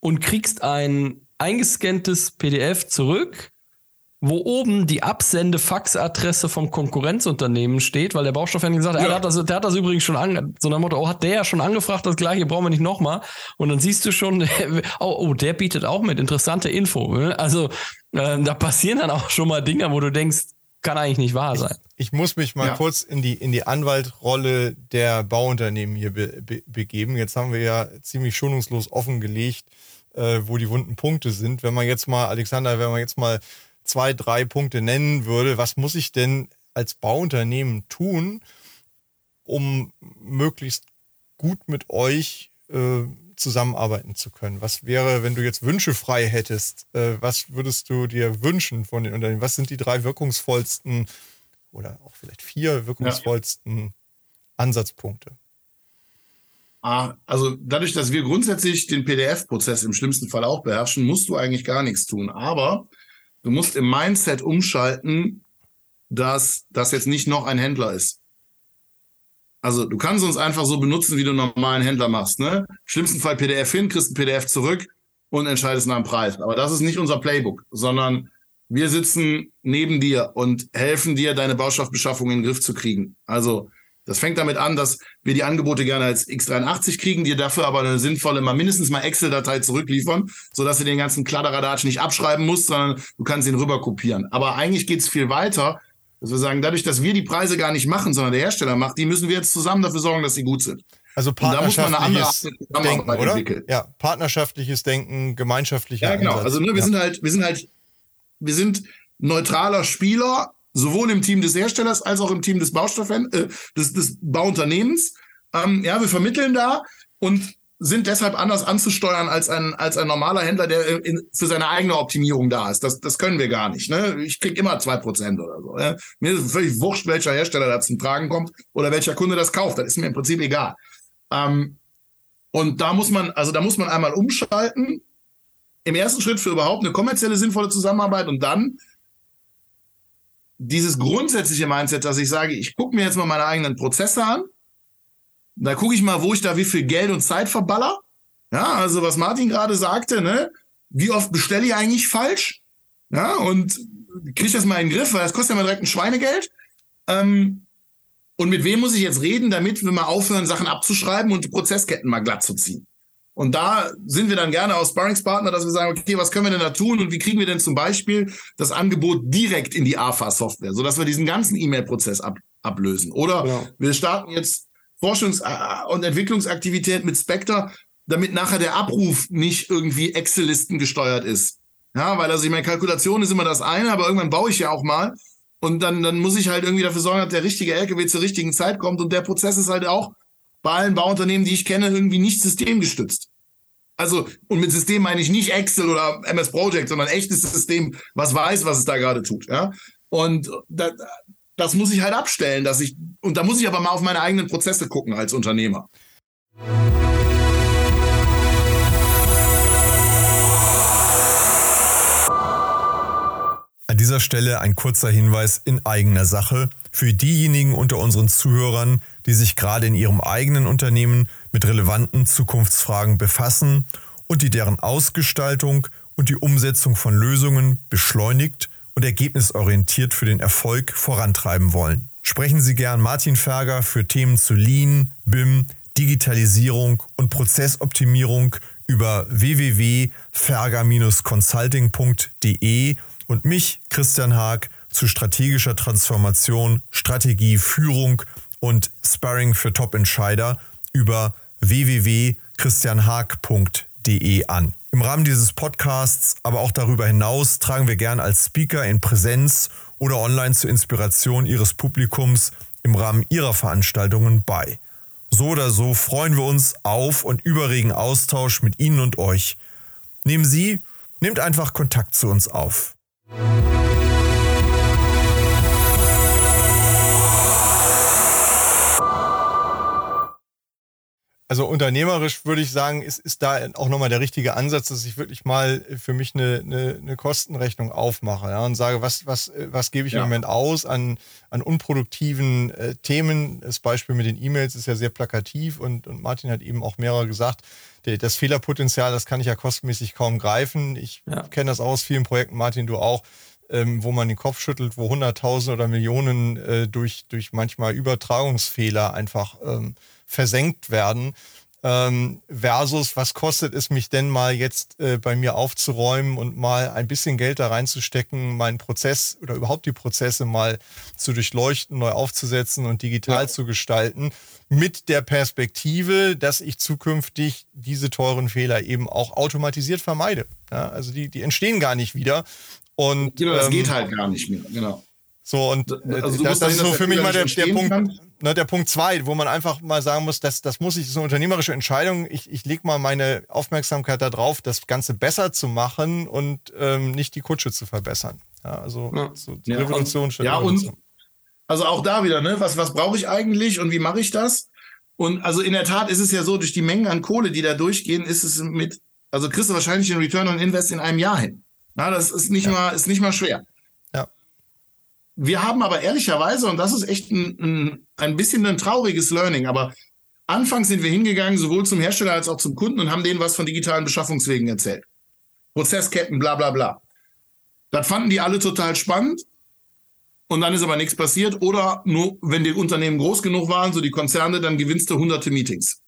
und kriegst ein eingescanntes PDF zurück, wo oben die Absende-Faxadresse vom Konkurrenzunternehmen steht, weil der Baustoffhändler gesagt hat, ja. der, hat das, der hat das übrigens schon an, so nach Motto, oh, hat der ja schon angefragt, das gleiche brauchen wir nicht nochmal. Und dann siehst du schon, oh, oh, der bietet auch mit, interessante Info. Ne? Also äh, da passieren dann auch schon mal Dinge, wo du denkst, kann eigentlich nicht wahr sein. Ich, ich muss mich mal ja. kurz in die, in die Anwaltrolle der Bauunternehmen hier be, be, begeben. Jetzt haben wir ja ziemlich schonungslos offengelegt, äh, wo die wunden Punkte sind. Wenn man jetzt mal, Alexander, wenn man jetzt mal zwei, drei Punkte nennen würde, was muss ich denn als Bauunternehmen tun, um möglichst gut mit euch äh, zusammenarbeiten zu können? Was wäre, wenn du jetzt Wünsche frei hättest? Äh, was würdest du dir wünschen von den Unternehmen? Was sind die drei wirkungsvollsten oder auch vielleicht vier wirkungsvollsten ja. Ansatzpunkte? Ah, also dadurch, dass wir grundsätzlich den PDF-Prozess im schlimmsten Fall auch beherrschen, musst du eigentlich gar nichts tun. Aber du musst im Mindset umschalten, dass das jetzt nicht noch ein Händler ist. Also du kannst uns einfach so benutzen, wie du einen normalen Händler machst. Ne? Im schlimmsten Fall PDF hin, kriegst ein PDF zurück und entscheidest nach dem Preis. Aber das ist nicht unser Playbook, sondern wir sitzen neben dir und helfen dir, deine Baustoffbeschaffung in den Griff zu kriegen. Also das fängt damit an, dass wir die Angebote gerne als X83 kriegen, dir dafür aber eine sinnvolle, mal mindestens mal Excel-Datei zurückliefern, sodass du den ganzen Kladderadatsch nicht abschreiben musst, sondern du kannst ihn rüber kopieren. Aber eigentlich geht's viel weiter. Dass wir sagen, dadurch, dass wir die Preise gar nicht machen, sondern der Hersteller macht, die müssen wir jetzt zusammen dafür sorgen, dass sie gut sind. Also partnerschaftliches Denken, oder? Entwickeln. Ja, partnerschaftliches Denken, gemeinschaftlicher Ja, genau. Ansatz. Also ne, wir ja. sind halt, wir sind halt, wir sind neutraler Spieler, sowohl im Team des Herstellers als auch im Team des Baustoffen, äh, des, des Bauunternehmens. Ähm, ja, wir vermitteln da und sind deshalb anders anzusteuern als ein, als ein normaler Händler, der in, für seine eigene Optimierung da ist. Das, das können wir gar nicht. Ne? Ich krieg immer zwei Prozent oder so. Ne? Mir ist völlig wurscht, welcher Hersteller da zum Tragen kommt oder welcher Kunde das kauft. Das ist mir im Prinzip egal. Ähm, und da muss man, also da muss man einmal umschalten. Im ersten Schritt für überhaupt eine kommerzielle sinnvolle Zusammenarbeit und dann dieses grundsätzliche Mindset, dass ich sage, ich gucke mir jetzt mal meine eigenen Prozesse an. Da gucke ich mal, wo ich da wie viel Geld und Zeit verballer. Ja, also was Martin gerade sagte, ne? Wie oft bestelle ich eigentlich falsch? Ja, und kriege ich das mal in den Griff, weil das kostet ja mal direkt ein Schweinegeld. Ähm, und mit wem muss ich jetzt reden, damit wir mal aufhören, Sachen abzuschreiben und die Prozessketten mal glatt zu ziehen? Und da sind wir dann gerne aus Sparringspartner, dass wir sagen, okay, was können wir denn da tun und wie kriegen wir denn zum Beispiel das Angebot direkt in die AFA-Software, sodass wir diesen ganzen E-Mail-Prozess ab, ablösen. Oder genau. wir starten jetzt Forschungs- und Entwicklungsaktivität mit Spectre, damit nachher der Abruf nicht irgendwie Excel-Listen gesteuert ist. Ja, weil also ich meine, Kalkulation ist immer das eine, aber irgendwann baue ich ja auch mal. Und dann, dann muss ich halt irgendwie dafür sorgen, dass der richtige LKW zur richtigen Zeit kommt. Und der Prozess ist halt auch bei allen Bauunternehmen, die ich kenne, irgendwie nicht systemgestützt. Also, und mit System meine ich nicht Excel oder MS Project, sondern echtes System, was weiß, was es da gerade tut. Ja? Und da, das muss ich halt abstellen, dass ich, und da muss ich aber mal auf meine eigenen Prozesse gucken als Unternehmer. An dieser Stelle ein kurzer Hinweis in eigener Sache für diejenigen unter unseren Zuhörern, die sich gerade in ihrem eigenen Unternehmen mit relevanten Zukunftsfragen befassen und die deren Ausgestaltung und die Umsetzung von Lösungen beschleunigt und ergebnisorientiert für den Erfolg vorantreiben wollen. Sprechen Sie gern Martin Ferger für Themen zu Lean, BIM, Digitalisierung und Prozessoptimierung über www.ferger-consulting.de und mich, Christian Haag, zu strategischer Transformation, Strategie, Führung und Sparring für Top-Entscheider über www.christianhaag.de an. Im Rahmen dieses Podcasts, aber auch darüber hinaus, tragen wir gern als Speaker in Präsenz oder online zur Inspiration Ihres Publikums im Rahmen Ihrer Veranstaltungen bei. So oder so freuen wir uns auf und über regen Austausch mit Ihnen und euch. Nehmen Sie, nehmt einfach Kontakt zu uns auf. Also unternehmerisch würde ich sagen, ist, ist da auch nochmal der richtige Ansatz, dass ich wirklich mal für mich eine, eine, eine Kostenrechnung aufmache ja, und sage, was, was, was gebe ich ja. im Moment aus an, an unproduktiven äh, Themen. Das Beispiel mit den E-Mails ist ja sehr plakativ und, und Martin hat eben auch mehrere gesagt, das Fehlerpotenzial, das kann ich ja kostenmäßig kaum greifen. Ich ja. kenne das aus vielen Projekten, Martin, du auch. Ähm, wo man den Kopf schüttelt, wo Hunderttausende oder Millionen äh, durch, durch manchmal Übertragungsfehler einfach ähm, versenkt werden. Ähm, versus, was kostet es mich denn mal jetzt äh, bei mir aufzuräumen und mal ein bisschen Geld da reinzustecken, meinen Prozess oder überhaupt die Prozesse mal zu durchleuchten, neu aufzusetzen und digital ja. zu gestalten, mit der Perspektive, dass ich zukünftig diese teuren Fehler eben auch automatisiert vermeide. Ja, also die, die entstehen gar nicht wieder. Und, genau, das ähm, geht halt gar nicht mehr, genau. So, und also das, das ist so für mich mal der, der Punkt, ne, der Punkt zwei, wo man einfach mal sagen muss, dass das muss ich, das ist eine unternehmerische Entscheidung. Ich, ich lege mal meine Aufmerksamkeit darauf, das Ganze besser zu machen und ähm, nicht die Kutsche zu verbessern. Ja, also ja. So ja, Revolution statt Ja, Revolution. und also auch da wieder, ne? Was, was brauche ich eigentlich und wie mache ich das? Und also in der Tat ist es ja so, durch die Mengen an Kohle, die da durchgehen, ist es mit, also kriegst du wahrscheinlich den Return on Invest in einem Jahr hin. Na, das ist nicht mal, ist nicht mal schwer. Wir haben aber ehrlicherweise, und das ist echt ein, ein, ein bisschen ein trauriges Learning, aber anfangs sind wir hingegangen, sowohl zum Hersteller als auch zum Kunden und haben denen was von digitalen Beschaffungswegen erzählt. Prozessketten, bla bla bla. Das fanden die alle total spannend. Und dann ist aber nichts passiert. Oder nur, wenn die Unternehmen groß genug waren, so die Konzerne, dann gewinnst du hunderte Meetings.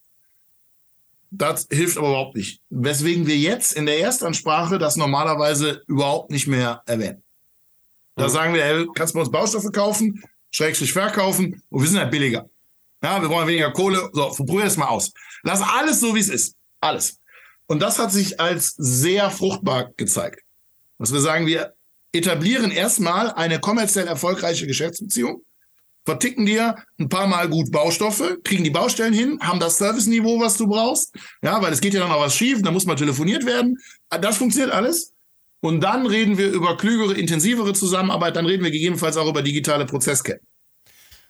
Das hilft aber überhaupt nicht. Weswegen wir jetzt in der Erstansprache das normalerweise überhaupt nicht mehr erwähnen. Da sagen wir, hey, kannst du uns Baustoffe kaufen, Schrägstrich verkaufen und wir sind halt billiger. Ja, wir brauchen weniger Kohle. So, probier es mal aus. Lass alles so, wie es ist. Alles. Und das hat sich als sehr fruchtbar gezeigt. Dass wir sagen, wir etablieren erstmal eine kommerziell erfolgreiche Geschäftsbeziehung, verticken dir ein paar Mal gut Baustoffe, kriegen die Baustellen hin, haben das Serviceniveau, was du brauchst. Ja, weil es geht ja dann auch was schief, da muss mal telefoniert werden. Das funktioniert alles. Und dann reden wir über klügere, intensivere Zusammenarbeit, dann reden wir gegebenenfalls auch über digitale Prozessketten.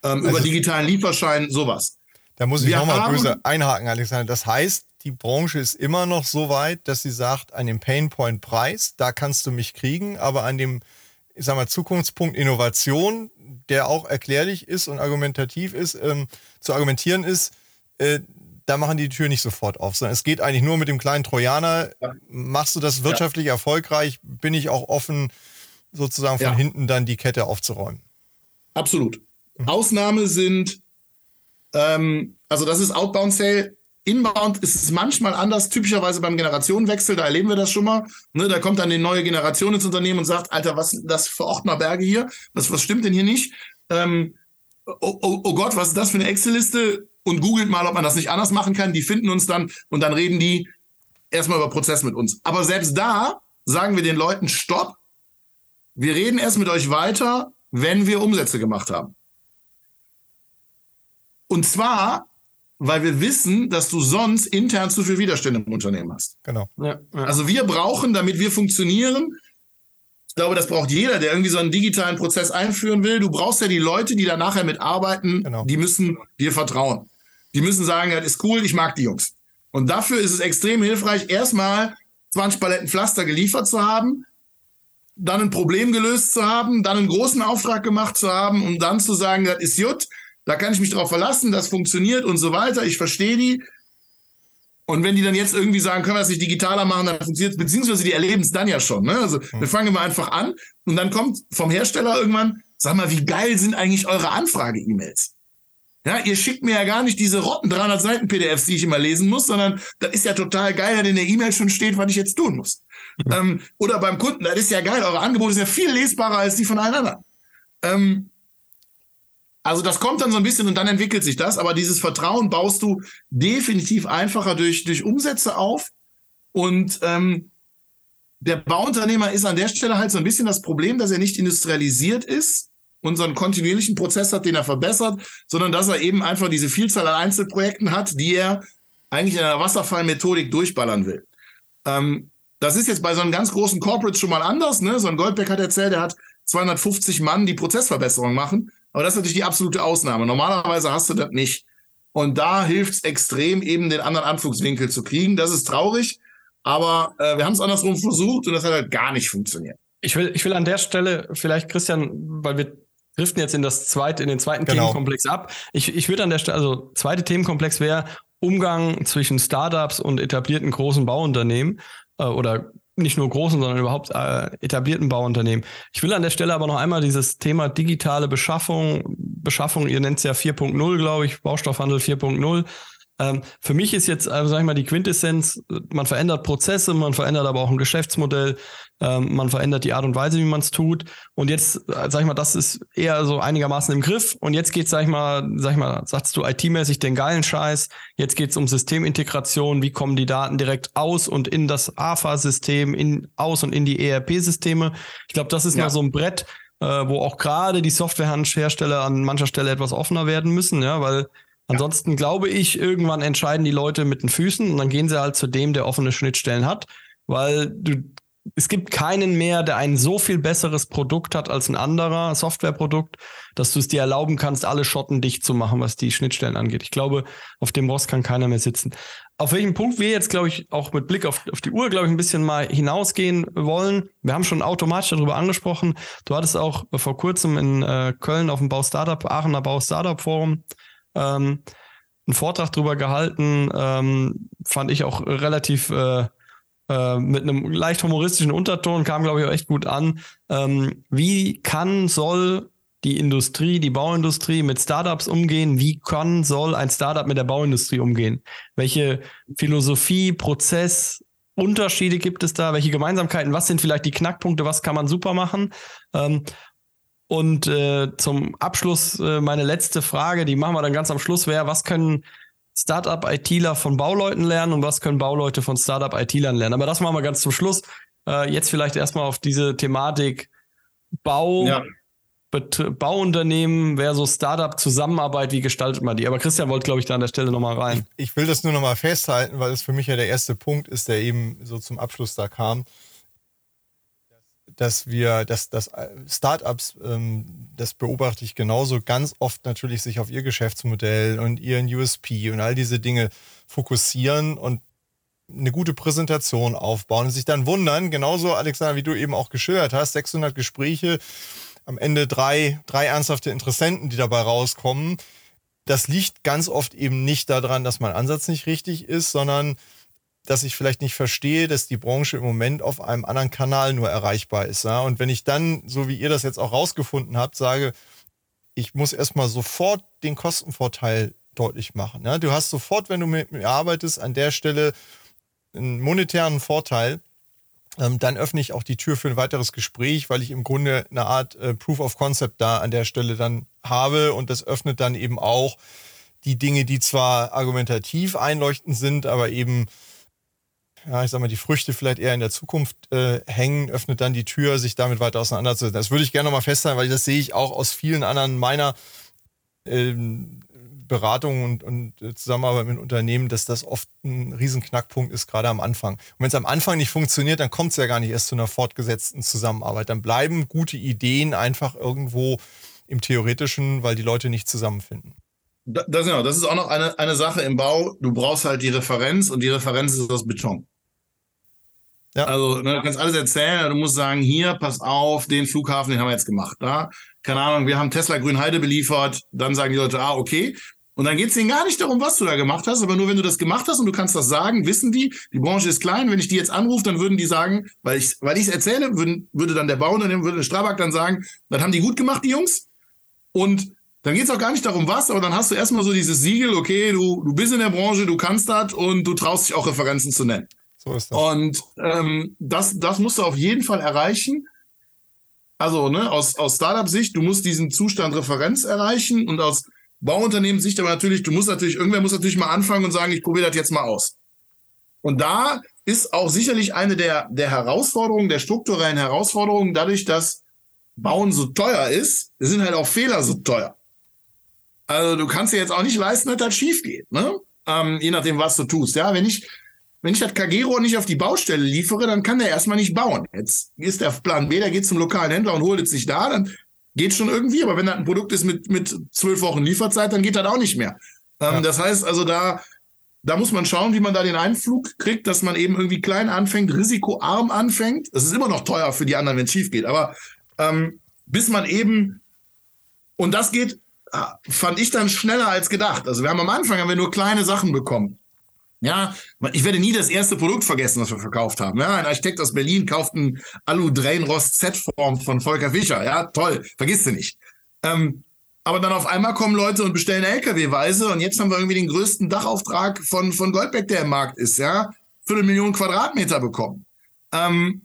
Ähm, also, über digitalen Lieferschein, sowas. Da muss ich nochmal böse einhaken, Alexander. Das heißt, die Branche ist immer noch so weit, dass sie sagt, an dem Painpoint-Preis, da kannst du mich kriegen, aber an dem, ich sag mal, Zukunftspunkt Innovation, der auch erklärlich ist und argumentativ ist, ähm, zu argumentieren ist, äh, da machen die die Tür nicht sofort auf, sondern es geht eigentlich nur mit dem kleinen Trojaner. Ja. Machst du das wirtschaftlich ja. erfolgreich, bin ich auch offen, sozusagen von ja. hinten dann die Kette aufzuräumen. Absolut. Mhm. Ausnahme sind, ähm, also das ist Outbound Sale. Inbound ist es manchmal anders, typischerweise beim Generationenwechsel, da erleben wir das schon mal. Ne, da kommt dann die neue Generation ins Unternehmen und sagt, Alter, was das für Ordnerberge hier? Was, was stimmt denn hier nicht? Ähm, oh, oh, oh Gott, was ist das für eine Excel-Liste? Und googelt mal, ob man das nicht anders machen kann. Die finden uns dann und dann reden die erstmal über Prozess mit uns. Aber selbst da sagen wir den Leuten, stopp, wir reden erst mit euch weiter, wenn wir Umsätze gemacht haben. Und zwar, weil wir wissen, dass du sonst intern zu viel Widerstände im Unternehmen hast. Genau. Ja, ja. Also wir brauchen, damit wir funktionieren, ich glaube, das braucht jeder, der irgendwie so einen digitalen Prozess einführen will. Du brauchst ja die Leute, die da nachher mitarbeiten, genau. die müssen dir vertrauen. Die müssen sagen, das ist cool, ich mag die Jungs. Und dafür ist es extrem hilfreich, erstmal 20 Paletten Pflaster geliefert zu haben, dann ein Problem gelöst zu haben, dann einen großen Auftrag gemacht zu haben, um dann zu sagen, das ist jut, da kann ich mich drauf verlassen, das funktioniert und so weiter, ich verstehe die. Und wenn die dann jetzt irgendwie sagen, können wir das nicht digitaler machen, dann funktioniert es, beziehungsweise die erleben es dann ja schon. Ne? Also wir fangen immer einfach an und dann kommt vom Hersteller irgendwann, sag mal, wie geil sind eigentlich eure Anfrage-E-Mails? Ja, ihr schickt mir ja gar nicht diese rotten 300 Seiten PDFs, die ich immer lesen muss, sondern das ist ja total geil, wenn in der E-Mail schon steht, was ich jetzt tun muss. Mhm. Ähm, oder beim Kunden, das ist ja geil, eure Angebote sind ja viel lesbarer als die von allen anderen. Ähm, also das kommt dann so ein bisschen und dann entwickelt sich das, aber dieses Vertrauen baust du definitiv einfacher durch, durch Umsätze auf. Und ähm, der Bauunternehmer ist an der Stelle halt so ein bisschen das Problem, dass er nicht industrialisiert ist unseren kontinuierlichen Prozess hat, den er verbessert, sondern dass er eben einfach diese Vielzahl an Einzelprojekten hat, die er eigentlich in einer Wasserfallmethodik durchballern will. Ähm, das ist jetzt bei so einem ganz großen Corporate schon mal anders. Ne? So ein Goldbeck hat erzählt, er hat 250 Mann, die Prozessverbesserung machen. Aber das ist natürlich die absolute Ausnahme. Normalerweise hast du das nicht. Und da hilft es extrem, eben den anderen Anflugswinkel zu kriegen. Das ist traurig, aber äh, wir haben es andersrum versucht und das hat halt gar nicht funktioniert. Ich will, ich will an der Stelle vielleicht, Christian, weil wir driften jetzt in das zweite, in den zweiten genau. Themenkomplex ab. Ich, ich würde an der Stelle, also zweite Themenkomplex wäre Umgang zwischen Startups und etablierten großen Bauunternehmen äh, oder nicht nur großen, sondern überhaupt äh, etablierten Bauunternehmen. Ich will an der Stelle aber noch einmal dieses Thema digitale Beschaffung, Beschaffung, ihr nennt es ja 4.0, glaube ich, Baustoffhandel 4.0, ähm, für mich ist jetzt, also sag ich mal, die Quintessenz, man verändert Prozesse, man verändert aber auch ein Geschäftsmodell, ähm, man verändert die Art und Weise, wie man es tut. Und jetzt, äh, sag ich mal, das ist eher so einigermaßen im Griff. Und jetzt geht sag ich mal, sag ich mal, sagst du IT-mäßig den geilen Scheiß. Jetzt geht es um Systemintegration. Wie kommen die Daten direkt aus und in das AFA-System, in, aus und in die ERP-Systeme? Ich glaube, das ist ja. mal so ein Brett, äh, wo auch gerade die Softwarehersteller an mancher Stelle etwas offener werden müssen, ja, weil Ansonsten glaube ich, irgendwann entscheiden die Leute mit den Füßen und dann gehen sie halt zu dem, der offene Schnittstellen hat, weil du, es gibt keinen mehr, der ein so viel besseres Produkt hat als ein anderer Softwareprodukt, dass du es dir erlauben kannst, alle Schotten dicht zu machen, was die Schnittstellen angeht. Ich glaube, auf dem Ross kann keiner mehr sitzen. Auf welchen Punkt wir jetzt, glaube ich, auch mit Blick auf, auf die Uhr, glaube ich, ein bisschen mal hinausgehen wollen. Wir haben schon automatisch darüber angesprochen. Du hattest auch vor kurzem in äh, Köln auf dem Bau Startup, Aachener Bau Startup Forum, ähm, einen Vortrag drüber gehalten, ähm, fand ich auch relativ äh, äh, mit einem leicht humoristischen Unterton, kam, glaube ich, auch echt gut an. Ähm, wie kann, soll die Industrie, die Bauindustrie mit Startups umgehen? Wie kann, soll ein Startup mit der Bauindustrie umgehen? Welche Philosophie, Prozess, Unterschiede gibt es da? Welche Gemeinsamkeiten? Was sind vielleicht die Knackpunkte? Was kann man super machen? Ähm, Und äh, zum Abschluss äh, meine letzte Frage, die machen wir dann ganz am Schluss, wäre, was können Startup-ITler von Bauleuten lernen und was können Bauleute von Startup-ITlern lernen? Aber das machen wir ganz zum Schluss. Äh, jetzt vielleicht erstmal auf diese Thematik Bau, ja. Bauunternehmen versus Startup-Zusammenarbeit, wie gestaltet man die? Aber Christian wollte, glaube ich, da an der Stelle nochmal rein. Ich, ich will das nur nochmal festhalten, weil es für mich ja der erste Punkt ist, der eben so zum Abschluss da kam dass wir, dass, dass Startups, ähm, das beobachte ich genauso, ganz oft natürlich sich auf ihr Geschäftsmodell und ihren USP und all diese Dinge fokussieren und eine gute Präsentation aufbauen und sich dann wundern, genauso Alexander, wie du eben auch geschildert hast, 600 Gespräche, am Ende drei, drei ernsthafte Interessenten, die dabei rauskommen. Das liegt ganz oft eben nicht daran, dass mein Ansatz nicht richtig ist, sondern dass ich vielleicht nicht verstehe, dass die Branche im Moment auf einem anderen Kanal nur erreichbar ist. Ja? Und wenn ich dann, so wie ihr das jetzt auch rausgefunden habt, sage, ich muss erstmal sofort den Kostenvorteil deutlich machen. Ja? Du hast sofort, wenn du mit mir arbeitest, an der Stelle einen monetären Vorteil. Ähm, dann öffne ich auch die Tür für ein weiteres Gespräch, weil ich im Grunde eine Art äh, Proof of Concept da an der Stelle dann habe. Und das öffnet dann eben auch die Dinge, die zwar argumentativ einleuchtend sind, aber eben ja, ich sag mal, die Früchte vielleicht eher in der Zukunft äh, hängen, öffnet dann die Tür, sich damit weiter auseinanderzusetzen. Das würde ich gerne nochmal festhalten, weil das sehe ich auch aus vielen anderen meiner ähm, Beratungen und, und äh, Zusammenarbeit mit Unternehmen, dass das oft ein Riesenknackpunkt ist, gerade am Anfang. Und wenn es am Anfang nicht funktioniert, dann kommt es ja gar nicht erst zu einer fortgesetzten Zusammenarbeit. Dann bleiben gute Ideen einfach irgendwo im Theoretischen, weil die Leute nicht zusammenfinden. Das, genau, das ist auch noch eine, eine Sache im Bau. Du brauchst halt die Referenz und die Referenz ist aus Beton. Ja. Also ne, du kannst alles erzählen, du musst sagen, hier, pass auf, den Flughafen, den haben wir jetzt gemacht. Da, keine Ahnung, wir haben Tesla Grünheide beliefert, dann sagen die Leute, ah, okay. Und dann geht es denen gar nicht darum, was du da gemacht hast, aber nur wenn du das gemacht hast und du kannst das sagen, wissen die, die Branche ist klein, wenn ich die jetzt anrufe, dann würden die sagen, weil ich weil ich es erzähle, würden, würde dann der Bauunternehmer, würde Strabag dann sagen, das haben die gut gemacht, die Jungs. Und dann geht es auch gar nicht darum, was, aber dann hast du erstmal so dieses Siegel, okay, du, du bist in der Branche, du kannst das und du traust dich auch Referenzen zu nennen. So ist das. Und ähm, das, das musst du auf jeden Fall erreichen. Also ne, aus, aus Startup-Sicht, du musst diesen Zustand Referenz erreichen und aus Bauunternehmen-Sicht aber natürlich, du musst natürlich, irgendwer muss natürlich mal anfangen und sagen, ich probiere das jetzt mal aus. Und da ist auch sicherlich eine der, der Herausforderungen, der strukturellen Herausforderungen, dadurch, dass Bauen so teuer ist, sind halt auch Fehler so teuer. Also du kannst dir jetzt auch nicht leisten, dass das schief geht, ne? Ähm, je nachdem, was du tust. Ja, wenn ich, wenn ich das KG-Rohr nicht auf die Baustelle liefere, dann kann der erstmal nicht bauen. Jetzt ist der Plan B, der geht zum lokalen Händler und holt es sich da, dann geht schon irgendwie. Aber wenn das ein Produkt ist mit, mit zwölf Wochen Lieferzeit, dann geht das auch nicht mehr. Ähm, ja. Das heißt also, da, da muss man schauen, wie man da den Einflug kriegt, dass man eben irgendwie klein anfängt, risikoarm anfängt. Das ist immer noch teuer für die anderen, wenn es schief geht. Aber ähm, bis man eben, und das geht fand ich dann schneller als gedacht. Also wir haben am Anfang haben wir nur kleine Sachen bekommen. Ja, ich werde nie das erste Produkt vergessen, was wir verkauft haben. Ja, ein Architekt aus Berlin kauft einen Alu-Drainrost-Z-Form von Volker Fischer. Ja, toll, vergisst du nicht. Ähm, aber dann auf einmal kommen Leute und bestellen LKW-weise und jetzt haben wir irgendwie den größten Dachauftrag von, von Goldbeck, der im Markt ist. Ja, Viertelmillion Quadratmeter bekommen. Ähm,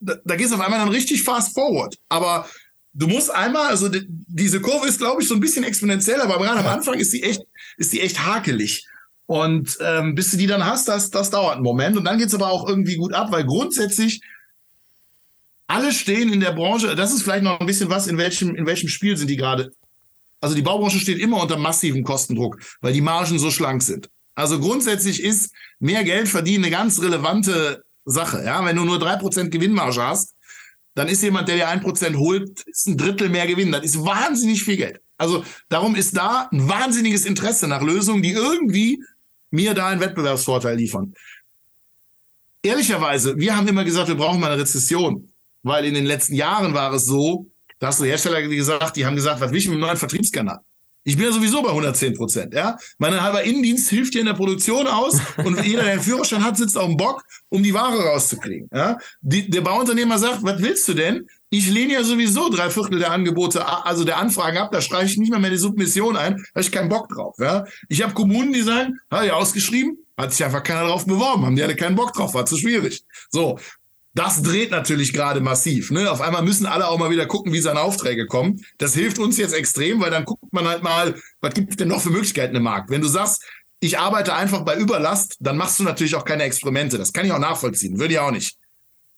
da, da geht es auf einmal dann richtig fast forward. Aber du musst einmal, also die, diese Kurve ist, glaube ich, so ein bisschen exponentiell, aber gerade am Anfang ist sie echt, ist sie echt hakelig. Und ähm, bis du die dann hast, das, das dauert einen Moment. Und dann geht es aber auch irgendwie gut ab, weil grundsätzlich alle stehen in der Branche, das ist vielleicht noch ein bisschen was, in welchem, in welchem Spiel sind die gerade. Also die Baubranche steht immer unter massivem Kostendruck, weil die Margen so schlank sind. Also grundsätzlich ist mehr Geld verdienen eine ganz relevante Sache. Ja, wenn du nur drei Prozent Gewinnmarge hast, dann ist jemand, der dir ein Prozent holt, ist ein Drittel mehr Gewinn. Das ist wahnsinnig viel Geld. Also darum ist da ein wahnsinniges Interesse nach Lösungen, die irgendwie mir da einen Wettbewerbsvorteil liefern. Ehrlicherweise, wir haben immer gesagt, wir brauchen mal eine Rezession, weil in den letzten Jahren war es so, da hast du Hersteller gesagt, die haben gesagt, was will ich mit einem neuen Vertriebskanal? Ich bin ja sowieso bei 110 Prozent. Ja? Mein halber Innendienst hilft dir in der Produktion aus und jeder, der einen Führerschein hat, sitzt auf dem Bock, um die Ware rauszukriegen. Ja? Die, der Bauunternehmer sagt, was willst du denn? Ich lehne ja sowieso drei Viertel der Angebote, also der Anfragen ab, da streiche ich nicht mehr mehr die Submission ein, da habe ich keinen Bock drauf. Ja? Ich habe Kommunen, die sagen, habe ich ausgeschrieben, hat sich einfach keiner drauf beworben, haben die alle keinen Bock drauf, war zu schwierig. So, Das dreht natürlich gerade massiv. Ne? Auf einmal müssen alle auch mal wieder gucken, wie seine Aufträge kommen. Das hilft uns jetzt extrem, weil dann guckt man halt mal, was gibt es denn noch für Möglichkeiten im Markt. Wenn du sagst, ich arbeite einfach bei Überlast, dann machst du natürlich auch keine Experimente. Das kann ich auch nachvollziehen. Würde ich auch nicht.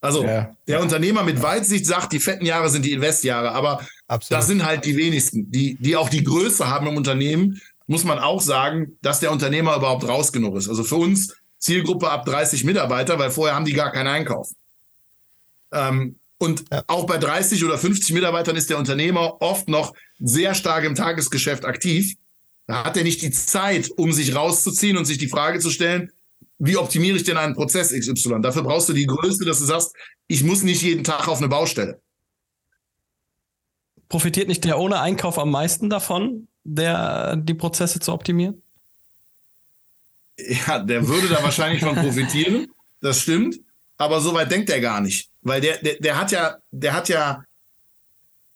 Also ja. der Unternehmer mit Weitsicht sagt, die fetten Jahre sind die Investjahre, aber Absolut. das sind halt die wenigsten, die, die auch die Größe haben im Unternehmen, muss man auch sagen, dass der Unternehmer überhaupt raus genug ist. Also für uns Zielgruppe ab 30 Mitarbeiter, weil vorher haben die gar keinen Einkauf. Ähm, und ja. auch bei 30 oder 50 Mitarbeitern ist der Unternehmer oft noch sehr stark im Tagesgeschäft aktiv. Da hat er nicht die Zeit, um sich rauszuziehen und sich die Frage zu stellen, wie optimiere ich denn einen Prozess XY? Dafür brauchst du die Größe, dass du sagst, ich muss nicht jeden Tag auf eine Baustelle. Profitiert nicht der ohne Einkauf am meisten davon, der die Prozesse zu optimieren? Ja, der würde da wahrscheinlich von profitieren. Das stimmt. Aber so weit denkt er gar nicht. Weil der, der, der hat ja, der hat ja,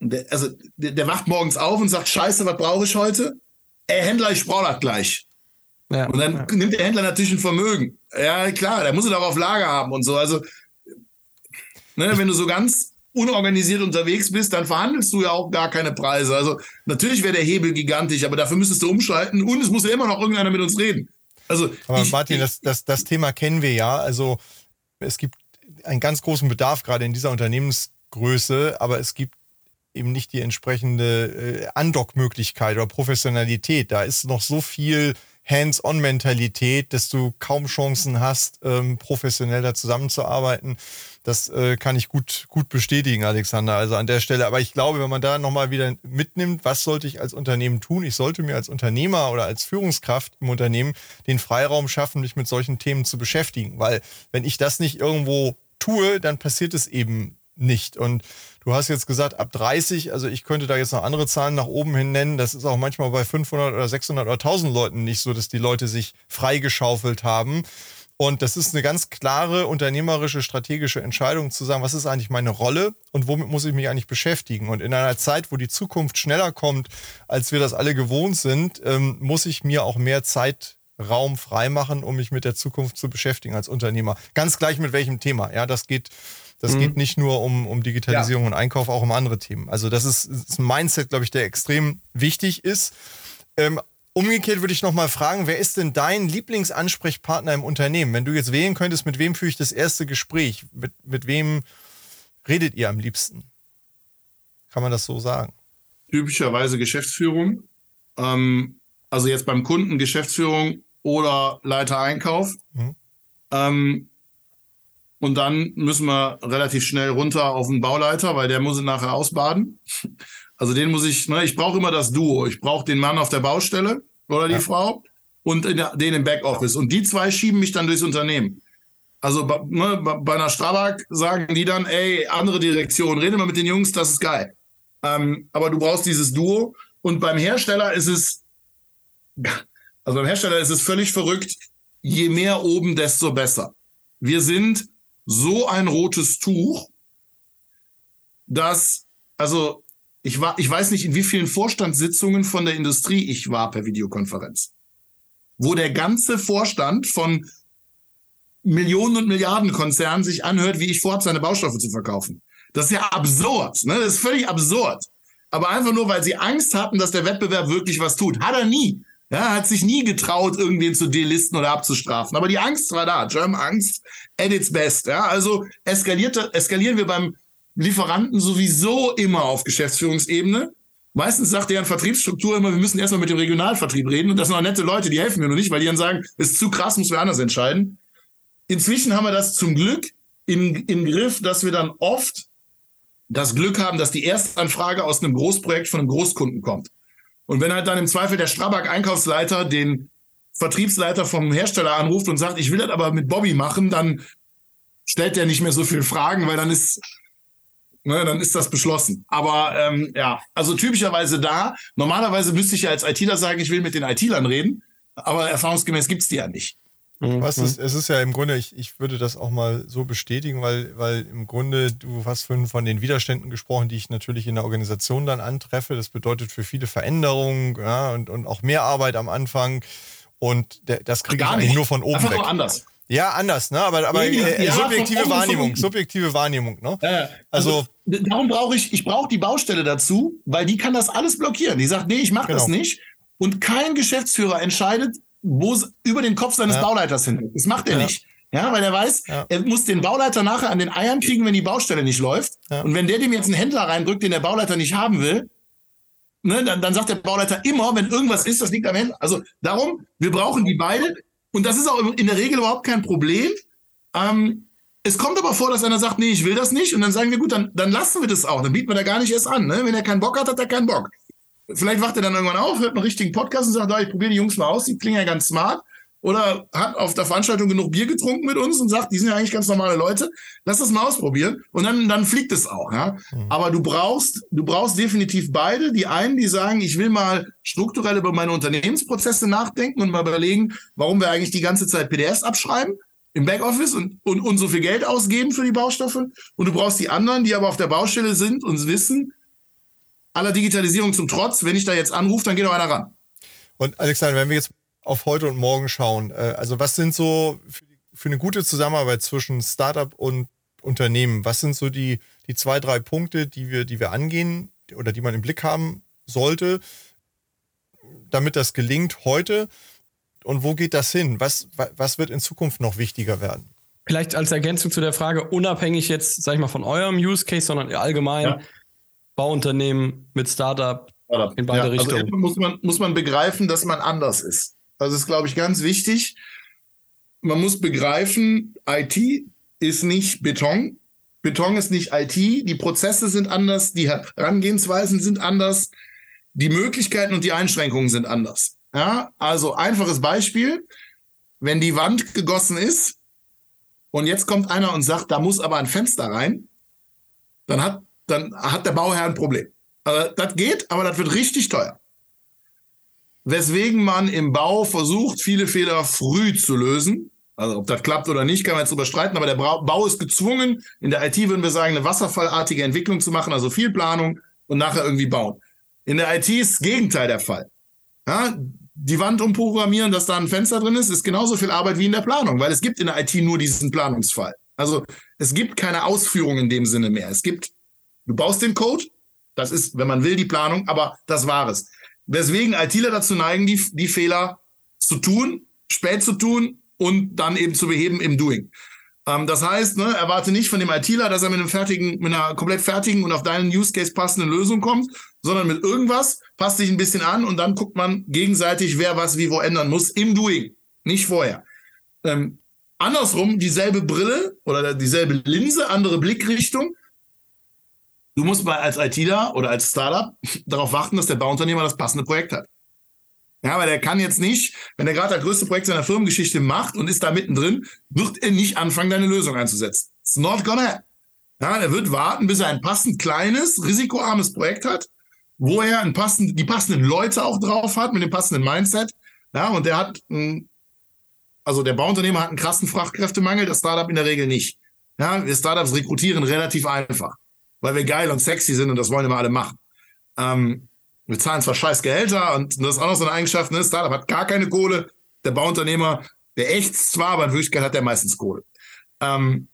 der, also der, der wacht morgens auf und sagt, scheiße, was brauche ich heute? Ey, Händler, ich brauche das gleich. Ja, und dann ja. nimmt der Händler natürlich ein Vermögen. Ja, klar, der muss es auch auf Lager haben und so. Also, ne, wenn du so ganz unorganisiert unterwegs bist, dann verhandelst du ja auch gar keine Preise. Also natürlich wäre der Hebel gigantisch, aber dafür müsstest du umschalten und es muss ja immer noch irgendeiner mit uns reden. Also, aber ich, Martin, das, das, das Thema kennen wir ja. Also es gibt einen ganz großen Bedarf gerade in dieser Unternehmensgröße, aber es gibt eben nicht die entsprechende äh, Andockmöglichkeit oder Professionalität. Da ist noch so viel Hands-on-Mentalität, dass du kaum Chancen hast, ähm, professioneller zusammenzuarbeiten. Das äh, kann ich gut, gut bestätigen, Alexander. Also an der Stelle. Aber ich glaube, wenn man da nochmal wieder mitnimmt, was sollte ich als Unternehmen tun? Ich sollte mir als Unternehmer oder als Führungskraft im Unternehmen den Freiraum schaffen, mich mit solchen Themen zu beschäftigen. Weil wenn ich das nicht irgendwo tue, dann passiert es eben nicht. Und du hast jetzt gesagt, ab 30, also ich könnte da jetzt noch andere Zahlen nach oben hin nennen. Das ist auch manchmal bei 500 oder 600 oder 1000 Leuten nicht so, dass die Leute sich freigeschaufelt haben. Und das ist eine ganz klare unternehmerische, strategische Entscheidung zu sagen, was ist eigentlich meine Rolle und womit muss ich mich eigentlich beschäftigen. Und in einer Zeit, wo die Zukunft schneller kommt, als wir das alle gewohnt sind, ähm, muss ich mir auch mehr Zeit Raum freimachen, um mich mit der Zukunft zu beschäftigen als Unternehmer. Ganz gleich mit welchem Thema. Ja, das geht das mhm. geht nicht nur um, um Digitalisierung ja. und Einkauf, auch um andere Themen. Also das ist, ist ein Mindset, glaube ich, der extrem wichtig ist. Ähm, umgekehrt würde ich nochmal fragen, wer ist denn dein Lieblingsansprechpartner im Unternehmen? Wenn du jetzt wählen könntest, mit wem führe ich das erste Gespräch? Mit, mit wem redet ihr am liebsten? Kann man das so sagen? Typischerweise Geschäftsführung. Ähm, also jetzt beim Kunden Geschäftsführung oder Leiter Einkauf. Mhm. Ähm, und dann müssen wir relativ schnell runter auf den Bauleiter, weil der muss ihn nachher ausbaden. Also den muss ich, ne, ich brauche immer das Duo. Ich brauche den Mann auf der Baustelle oder die ja. Frau und der, den im Backoffice. Und die zwei schieben mich dann durchs Unternehmen. Also ne, bei einer Strabag sagen die dann, ey, andere Direktion, rede mal mit den Jungs, das ist geil. Ähm, aber du brauchst dieses Duo. Und beim Hersteller ist es, also beim Hersteller ist es völlig verrückt. Je mehr oben, desto besser. Wir sind so ein rotes Tuch, dass, also ich war, ich weiß nicht, in wie vielen Vorstandssitzungen von der Industrie ich war per Videokonferenz, wo der ganze Vorstand von Millionen und Milliarden Konzernen sich anhört, wie ich vorhabe, seine Baustoffe zu verkaufen. Das ist ja absurd, ne? Das ist völlig absurd. Aber einfach nur, weil sie Angst hatten, dass der Wettbewerb wirklich was tut. Hat er nie. Ja, hat sich nie getraut, irgendwen zu delisten oder abzustrafen. Aber die Angst war da. German Angst at its best. Ja, also eskaliert, eskalieren wir beim Lieferanten sowieso immer auf Geschäftsführungsebene. Meistens sagt deren Vertriebsstruktur immer, wir müssen erstmal mit dem Regionalvertrieb reden. Und das sind auch nette Leute, die helfen mir noch nicht, weil die dann sagen, ist zu krass, muss wir anders entscheiden. Inzwischen haben wir das zum Glück im, im Griff, dass wir dann oft das Glück haben, dass die Erstanfrage aus einem Großprojekt von einem Großkunden kommt. Und wenn halt dann im Zweifel der Strabag-Einkaufsleiter den Vertriebsleiter vom Hersteller anruft und sagt, ich will das aber mit Bobby machen, dann stellt der nicht mehr so viele Fragen, weil dann ist, ne, dann ist das beschlossen. Aber ähm, ja, also typischerweise da. Normalerweise müsste ich ja als ITler sagen, ich will mit den ITlern reden, aber erfahrungsgemäß gibt es die ja nicht. Mhm. Was ist, es ist ja im Grunde, ich, ich würde das auch mal so bestätigen, weil, weil im Grunde, du hast von, von den Widerständen gesprochen, die ich natürlich in der Organisation dann antreffe. Das bedeutet für viele Veränderungen ja, und, und auch mehr Arbeit am Anfang. Und der, das kriege ich eigentlich nur von oben Einfach weg. Anders. Ja, anders, ne? Aber, aber äh, ja, subjektive Wahrnehmung, subjektive Wahrnehmung, ne? Ja, also, also darum brauche ich, ich brauche die Baustelle dazu, weil die kann das alles blockieren. Die sagt, nee, ich mache genau. das nicht. Und kein Geschäftsführer entscheidet, wo es über den Kopf seines ja. Bauleiters hin. Das macht er ja. nicht. Ja, weil er weiß, ja. er muss den Bauleiter nachher an den Eiern kriegen, wenn die Baustelle nicht läuft. Und wenn der dem jetzt einen Händler reindrückt, den der Bauleiter nicht haben will, ne, dann, dann sagt der Bauleiter immer, wenn irgendwas ist, das liegt am Händler. Also darum, wir brauchen die beide. Und das ist auch in der Regel überhaupt kein Problem. Ähm, es kommt aber vor, dass einer sagt, nee, ich will das nicht. Und dann sagen wir, gut, dann, dann lassen wir das auch. Dann bieten wir da gar nicht erst an. Ne? Wenn er keinen Bock hat, hat er keinen Bock. Vielleicht wacht er dann irgendwann auf, hört einen richtigen Podcast und sagt, da, ich probiere die Jungs mal aus, die klingen ja ganz smart. Oder hat auf der Veranstaltung genug Bier getrunken mit uns und sagt, die sind ja eigentlich ganz normale Leute, lass das mal ausprobieren. Und dann, dann fliegt es auch. Ja? Mhm. Aber du brauchst, du brauchst definitiv beide. Die einen, die sagen, ich will mal strukturell über meine Unternehmensprozesse nachdenken und mal überlegen, warum wir eigentlich die ganze Zeit PDFs abschreiben im Backoffice und, und, und so viel Geld ausgeben für die Baustoffe. Und du brauchst die anderen, die aber auf der Baustelle sind und wissen, aller Digitalisierung zum Trotz, wenn ich da jetzt anrufe, dann geht auch einer ran. Und Alexander, wenn wir jetzt auf heute und morgen schauen. Äh, also was sind so für, für eine gute Zusammenarbeit zwischen Startup und Unternehmen, was sind so die, die zwei, drei Punkte, die wir, die wir angehen oder die man im Blick haben sollte, damit das gelingt heute? Und wo geht das hin? Was, was wird in Zukunft noch wichtiger werden? Vielleicht als Ergänzung zu der Frage, unabhängig jetzt, sag ich mal, von eurem Use Case, sondern allgemein ja. Bauunternehmen mit Startup in beide ja, also Richtungen. Also muss man, muss man begreifen, dass man anders ist. Das ist, glaube ich, ganz wichtig. Man muss begreifen, IT ist nicht Beton. Beton ist nicht IT. Die Prozesse sind anders, die Herangehensweisen sind anders, die Möglichkeiten und die Einschränkungen sind anders. Ja, also einfaches Beispiel. Wenn die Wand gegossen ist und jetzt kommt einer und sagt, da muss aber ein Fenster rein, dann hat, dann hat der Bauherr ein Problem. Also das geht, aber das wird richtig teuer weswegen man im Bau versucht, viele Fehler früh zu lösen. Also ob das klappt oder nicht, kann man jetzt drüber streiten, aber der Bau ist gezwungen, in der IT würden wir sagen, eine wasserfallartige Entwicklung zu machen, also viel Planung und nachher irgendwie bauen. In der IT ist das Gegenteil der Fall. Ja, die Wand umprogrammieren, dass da ein Fenster drin ist, ist genauso viel Arbeit wie in der Planung, weil es gibt in der IT nur diesen Planungsfall. Also es gibt keine Ausführung in dem Sinne mehr. Es gibt, du baust den Code, das ist, wenn man will, die Planung, aber das war es. Weswegen ITler dazu neigen, die, die Fehler zu tun, spät zu tun und dann eben zu beheben im Doing. Ähm, das heißt, ne, erwarte nicht von dem ITler, dass er mit einem fertigen, mit einer komplett fertigen und auf deinen Use Case passenden Lösung kommt, sondern mit irgendwas, passt sich ein bisschen an und dann guckt man gegenseitig, wer was wie wo ändern muss im Doing, nicht vorher. Ähm, andersrum, dieselbe Brille oder dieselbe Linse, andere Blickrichtung, Du musst mal als ITler oder als Startup darauf warten, dass der Bauunternehmer das passende Projekt hat. Ja, weil der kann jetzt nicht, wenn er gerade das größte Projekt seiner Firmengeschichte macht und ist da mittendrin, wird er nicht anfangen, deine Lösung einzusetzen. It's not gonna. Ja, er wird warten, bis er ein passend kleines, risikoarmes Projekt hat, wo er ein passend, die passenden Leute auch drauf hat, mit dem passenden Mindset. Ja, und der hat, ein, also der Bauunternehmer hat einen krassen Fachkräftemangel, das Startup in der Regel nicht. Ja, wir Startups rekrutieren relativ einfach weil wir geil und sexy sind und das wollen immer alle machen. Ähm, wir zahlen zwar scheiß Gehälter und das ist auch noch so eine Eigenschaft, ne? Startup hat gar keine Kohle. Der Bauunternehmer, der echt zwar, aber in Wirklichkeit hat der meistens Kohle. Ähm,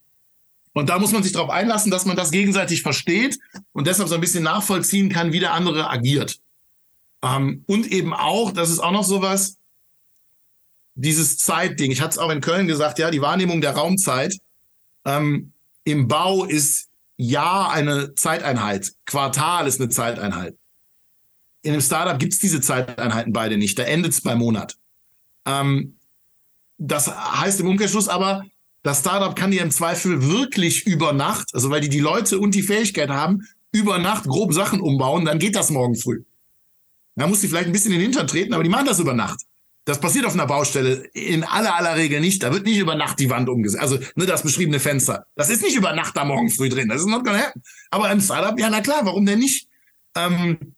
und da muss man sich darauf einlassen, dass man das gegenseitig versteht und deshalb so ein bisschen nachvollziehen kann, wie der andere agiert. Ähm, und eben auch, das ist auch noch sowas, dieses Zeitding. Ich hatte es auch in Köln gesagt, ja, die Wahrnehmung der Raumzeit ähm, im Bau ist Jahr eine Zeiteinheit, Quartal ist eine Zeiteinheit. In einem Startup gibt es diese Zeiteinheiten beide nicht. Da endet es beim Monat. Ähm, das heißt im Umkehrschluss aber, das Startup kann dir im Zweifel wirklich über Nacht, also weil die die Leute und die Fähigkeit haben, über Nacht grob Sachen umbauen, dann geht das morgen früh. Da muss die vielleicht ein bisschen in den Hintern treten, aber die machen das über Nacht. Das passiert auf einer Baustelle in aller aller Regel nicht. Da wird nicht über Nacht die Wand umgesetzt. Also ne, das beschriebene Fenster. Das ist nicht über Nacht da morgen früh drin. Das ist not gonna happen. Aber im Startup, ja, na klar, warum denn nicht? Ähm,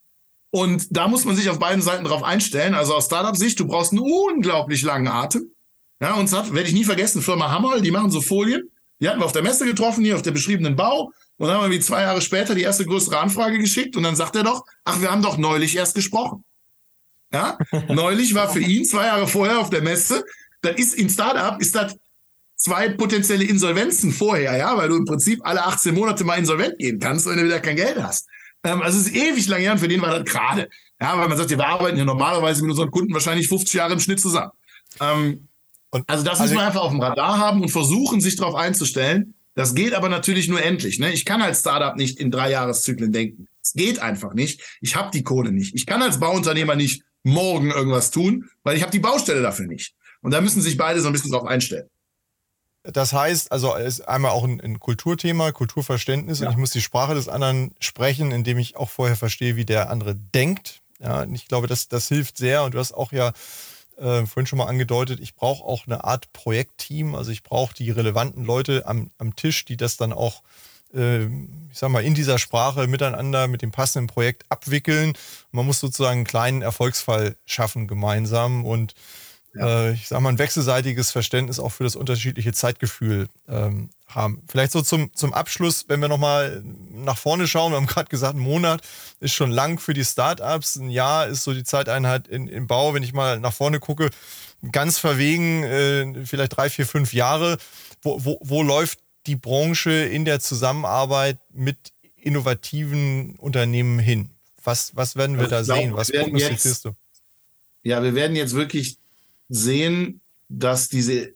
und da muss man sich auf beiden Seiten drauf einstellen. Also aus Startup-Sicht, du brauchst einen unglaublich langen Atem. Ja, uns hat, werde ich nie vergessen, Firma Hammerl, die machen so Folien. Die hatten wir auf der Messe getroffen, hier auf der beschriebenen Bau. Und dann haben wir wie zwei Jahre später die erste größere Anfrage geschickt. Und dann sagt er doch, ach, wir haben doch neulich erst gesprochen. Ja? Neulich war für ihn zwei Jahre vorher auf der Messe, das ist im Startup, ist das zwei potenzielle Insolvenzen vorher, ja, weil du im Prinzip alle 18 Monate mal insolvent gehen kannst, wenn du wieder kein Geld hast. Ähm, also es ist ewig lang her und für den war das gerade. Ja, weil man sagt, wir arbeiten ja normalerweise mit unseren Kunden wahrscheinlich 50 Jahre im Schnitt zusammen. Ähm, also das also, muss man einfach auf dem Radar haben und versuchen, sich darauf einzustellen. Das geht aber natürlich nur endlich. Ne? Ich kann als Startup nicht in drei Jahreszyklen denken. Es geht einfach nicht. Ich habe die Kohle nicht. Ich kann als Bauunternehmer nicht morgen irgendwas tun, weil ich habe die Baustelle dafür nicht. Und da müssen sich beide so ein bisschen drauf einstellen. Das heißt, also ist einmal auch ein, ein Kulturthema, Kulturverständnis ja. und ich muss die Sprache des anderen sprechen, indem ich auch vorher verstehe, wie der andere denkt. Ja, und ich glaube, das, das hilft sehr. Und du hast auch ja äh, vorhin schon mal angedeutet, ich brauche auch eine Art Projektteam. Also ich brauche die relevanten Leute am, am Tisch, die das dann auch ich sag mal, in dieser Sprache miteinander mit dem passenden Projekt abwickeln. Man muss sozusagen einen kleinen Erfolgsfall schaffen gemeinsam und ja. äh, ich sag mal, ein wechselseitiges Verständnis auch für das unterschiedliche Zeitgefühl ähm, haben. Vielleicht so zum, zum Abschluss, wenn wir nochmal nach vorne schauen, wir haben gerade gesagt, ein Monat ist schon lang für die Startups, ein Jahr ist so die Zeiteinheit in, im Bau, wenn ich mal nach vorne gucke, ganz verwegen, äh, vielleicht drei, vier, fünf Jahre. Wo, wo, wo läuft die Branche in der Zusammenarbeit mit innovativen Unternehmen hin? Was, was werden wir also da glaub, sehen? Was prognostizierst du? Ja, wir werden jetzt wirklich sehen, dass diese,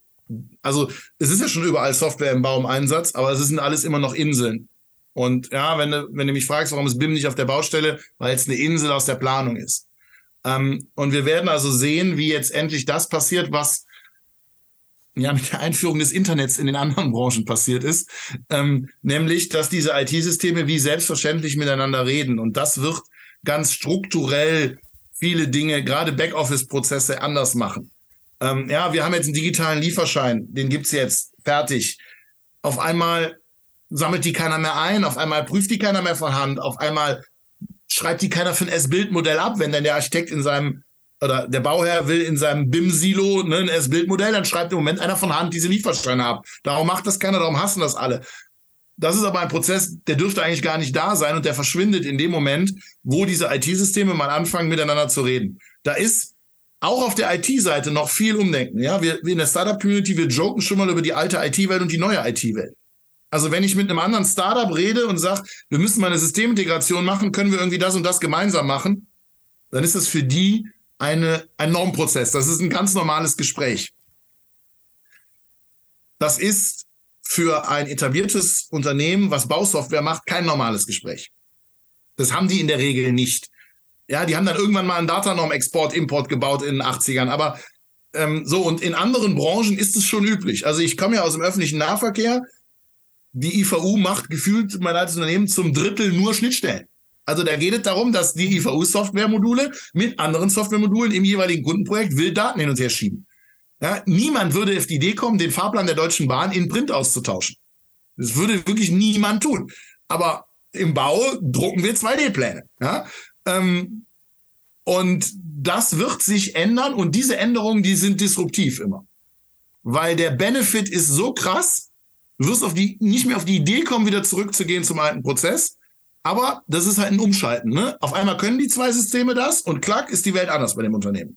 also es ist ja schon überall Software im Bau im Einsatz, aber es sind alles immer noch Inseln. Und ja, wenn du, wenn du mich fragst, warum ist BIM nicht auf der Baustelle, weil es eine Insel aus der Planung ist. Ähm, und wir werden also sehen, wie jetzt endlich das passiert, was ja mit der Einführung des Internets in den anderen Branchen passiert ist, ähm, nämlich, dass diese IT-Systeme wie selbstverständlich miteinander reden. Und das wird ganz strukturell viele Dinge, gerade Backoffice-Prozesse anders machen. Ähm, ja, wir haben jetzt einen digitalen Lieferschein, den gibt's jetzt fertig. Auf einmal sammelt die keiner mehr ein, auf einmal prüft die keiner mehr von Hand, auf einmal schreibt die keiner für ein S-Bild-Modell ab, wenn dann der Architekt in seinem oder der Bauherr will in seinem BIM-Silo ne, ein S-Bild-Modell, dann schreibt im Moment einer von Hand diese Liefersteine ab. Darum macht das keiner, darum hassen das alle. Das ist aber ein Prozess, der dürfte eigentlich gar nicht da sein und der verschwindet in dem Moment, wo diese IT-Systeme mal anfangen, miteinander zu reden. Da ist auch auf der IT-Seite noch viel Umdenken. Ja, wir, wir in der Startup-Community, wir joken schon mal über die alte IT-Welt und die neue IT-Welt. Also wenn ich mit einem anderen Startup rede und sage, wir müssen mal eine Systemintegration machen, können wir irgendwie das und das gemeinsam machen, dann ist das für die eine, ein Normprozess. Das ist ein ganz normales Gespräch. Das ist für ein etabliertes Unternehmen, was Bausoftware macht, kein normales Gespräch. Das haben die in der Regel nicht. Ja, die haben dann irgendwann mal einen Datanorm-Export, Import gebaut in den 80ern. Aber ähm, so, und in anderen Branchen ist es schon üblich. Also ich komme ja aus dem öffentlichen Nahverkehr. Die IVU macht gefühlt mein altes Unternehmen zum Drittel nur Schnittstellen. Also da geht es darum, dass die IVU-Software-Module mit anderen Software-Modulen im jeweiligen Kundenprojekt will Daten hin und her schieben. Ja, niemand würde auf die Idee kommen, den Fahrplan der Deutschen Bahn in Print auszutauschen. Das würde wirklich niemand tun. Aber im Bau drucken wir 2D-Pläne. Ja? Ähm, und das wird sich ändern und diese Änderungen, die sind disruptiv immer. Weil der Benefit ist so krass, du wirst auf die, nicht mehr auf die Idee kommen, wieder zurückzugehen zum alten Prozess. Aber das ist halt ein Umschalten. Ne? Auf einmal können die zwei Systeme das und klack ist die Welt anders bei dem Unternehmen.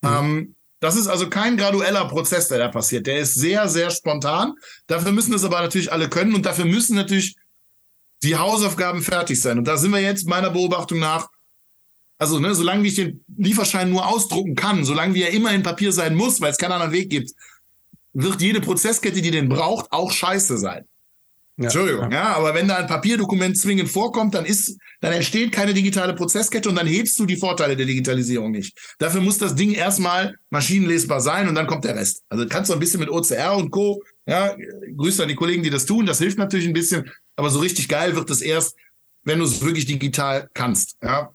Mhm. Ähm, das ist also kein gradueller Prozess, der da passiert. Der ist sehr, sehr spontan. Dafür müssen das aber natürlich alle können und dafür müssen natürlich die Hausaufgaben fertig sein. Und da sind wir jetzt meiner Beobachtung nach, also ne, solange ich den Lieferschein nur ausdrucken kann, solange wie er immer in Papier sein muss, weil es keinen anderen Weg gibt, wird jede Prozesskette, die den braucht, auch scheiße sein. Ja, Entschuldigung, ja. aber wenn da ein Papierdokument zwingend vorkommt, dann ist, dann entsteht keine digitale Prozesskette und dann hebst du die Vorteile der Digitalisierung nicht. Dafür muss das Ding erstmal maschinenlesbar sein und dann kommt der Rest. Also kannst du ein bisschen mit OCR und Co. Ja, grüßt an die Kollegen, die das tun. Das hilft natürlich ein bisschen, aber so richtig geil wird es erst, wenn du es wirklich digital kannst. Ja.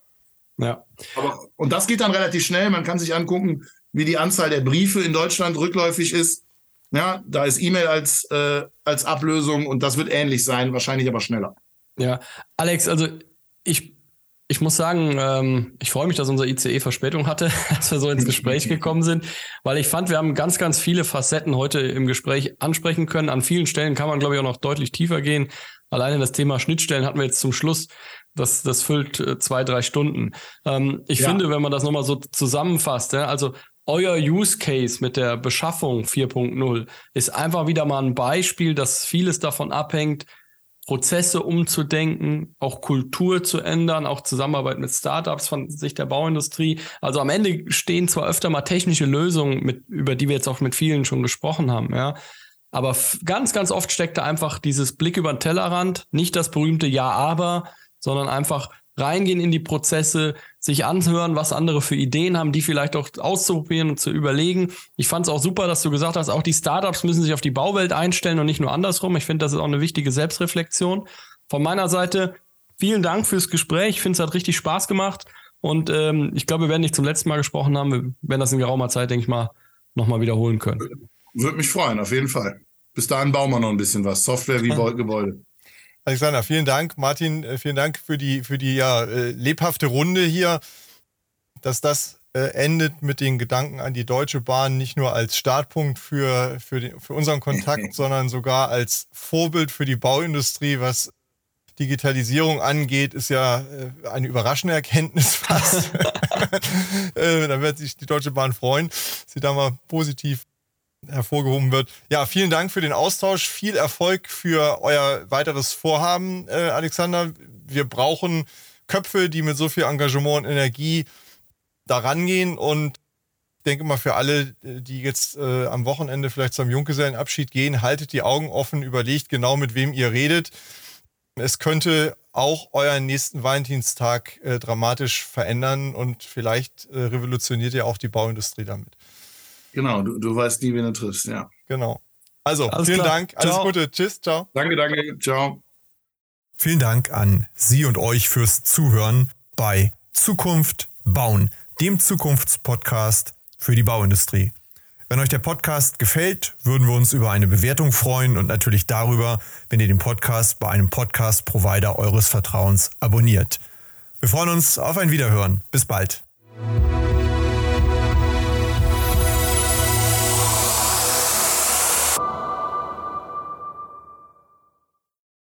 Ja. Aber, und das geht dann relativ schnell. Man kann sich angucken, wie die Anzahl der Briefe in Deutschland rückläufig ist. Ja, da ist E-Mail als, äh, als Ablösung und das wird ähnlich sein, wahrscheinlich aber schneller. Ja, Alex, also ich, ich muss sagen, ähm, ich freue mich, dass unser ICE Verspätung hatte, als wir so ins Gespräch gekommen sind, weil ich fand, wir haben ganz, ganz viele Facetten heute im Gespräch ansprechen können. An vielen Stellen kann man, glaube ich, auch noch deutlich tiefer gehen. Alleine das Thema Schnittstellen hatten wir jetzt zum Schluss. Das, das füllt äh, zwei, drei Stunden. Ähm, ich ja. finde, wenn man das nochmal so zusammenfasst, ja, also euer Use Case mit der Beschaffung 4.0 ist einfach wieder mal ein Beispiel, dass vieles davon abhängt, Prozesse umzudenken, auch Kultur zu ändern, auch Zusammenarbeit mit Startups von Sicht der Bauindustrie. Also am Ende stehen zwar öfter mal technische Lösungen, mit, über die wir jetzt auch mit vielen schon gesprochen haben, ja. Aber ganz, ganz oft steckt da einfach dieses Blick über den Tellerrand, nicht das berühmte Ja, aber, sondern einfach reingehen in die Prozesse, sich anhören, was andere für Ideen haben, die vielleicht auch auszuprobieren und zu überlegen. Ich fand es auch super, dass du gesagt hast, auch die Startups müssen sich auf die Bauwelt einstellen und nicht nur andersrum. Ich finde, das ist auch eine wichtige Selbstreflexion. Von meiner Seite vielen Dank fürs Gespräch. Ich finde, es hat richtig Spaß gemacht. Und ähm, ich glaube, wir werden nicht zum letzten Mal gesprochen haben. Wir werden das in geraumer Zeit, denke ich mal, nochmal wiederholen können. Würde mich freuen, auf jeden Fall. Bis dahin bauen wir noch ein bisschen was. Software wie Gebäude. Alexander, vielen Dank. Martin, äh, vielen Dank für die, für die ja, äh, lebhafte Runde hier, dass das äh, endet mit den Gedanken an die Deutsche Bahn nicht nur als Startpunkt für, für, den, für unseren Kontakt, sondern sogar als Vorbild für die Bauindustrie, was Digitalisierung angeht, ist ja eine überraschende Erkenntnis fast. da wird sich die Deutsche Bahn freuen, sie da mal positiv hervorgehoben wird. Ja, vielen Dank für den Austausch. Viel Erfolg für euer weiteres Vorhaben, äh, Alexander. Wir brauchen Köpfe, die mit so viel Engagement und Energie daran gehen und ich denke mal für alle, die jetzt äh, am Wochenende vielleicht zum Junggesellenabschied gehen, haltet die Augen offen, überlegt genau, mit wem ihr redet. Es könnte auch euren nächsten Valentinstag äh, dramatisch verändern und vielleicht äh, revolutioniert ihr auch die Bauindustrie damit. Genau, du, du weißt nie, wen du triffst, ja. Genau. Also, Alles vielen klar. Dank, alles ciao. Gute, tschüss, ciao. Danke, danke, ciao. Vielen Dank an Sie und euch fürs Zuhören bei Zukunft bauen, dem Zukunftspodcast für die Bauindustrie. Wenn euch der Podcast gefällt, würden wir uns über eine Bewertung freuen und natürlich darüber, wenn ihr den Podcast bei einem Podcast-Provider eures Vertrauens abonniert. Wir freuen uns auf ein Wiederhören. Bis bald.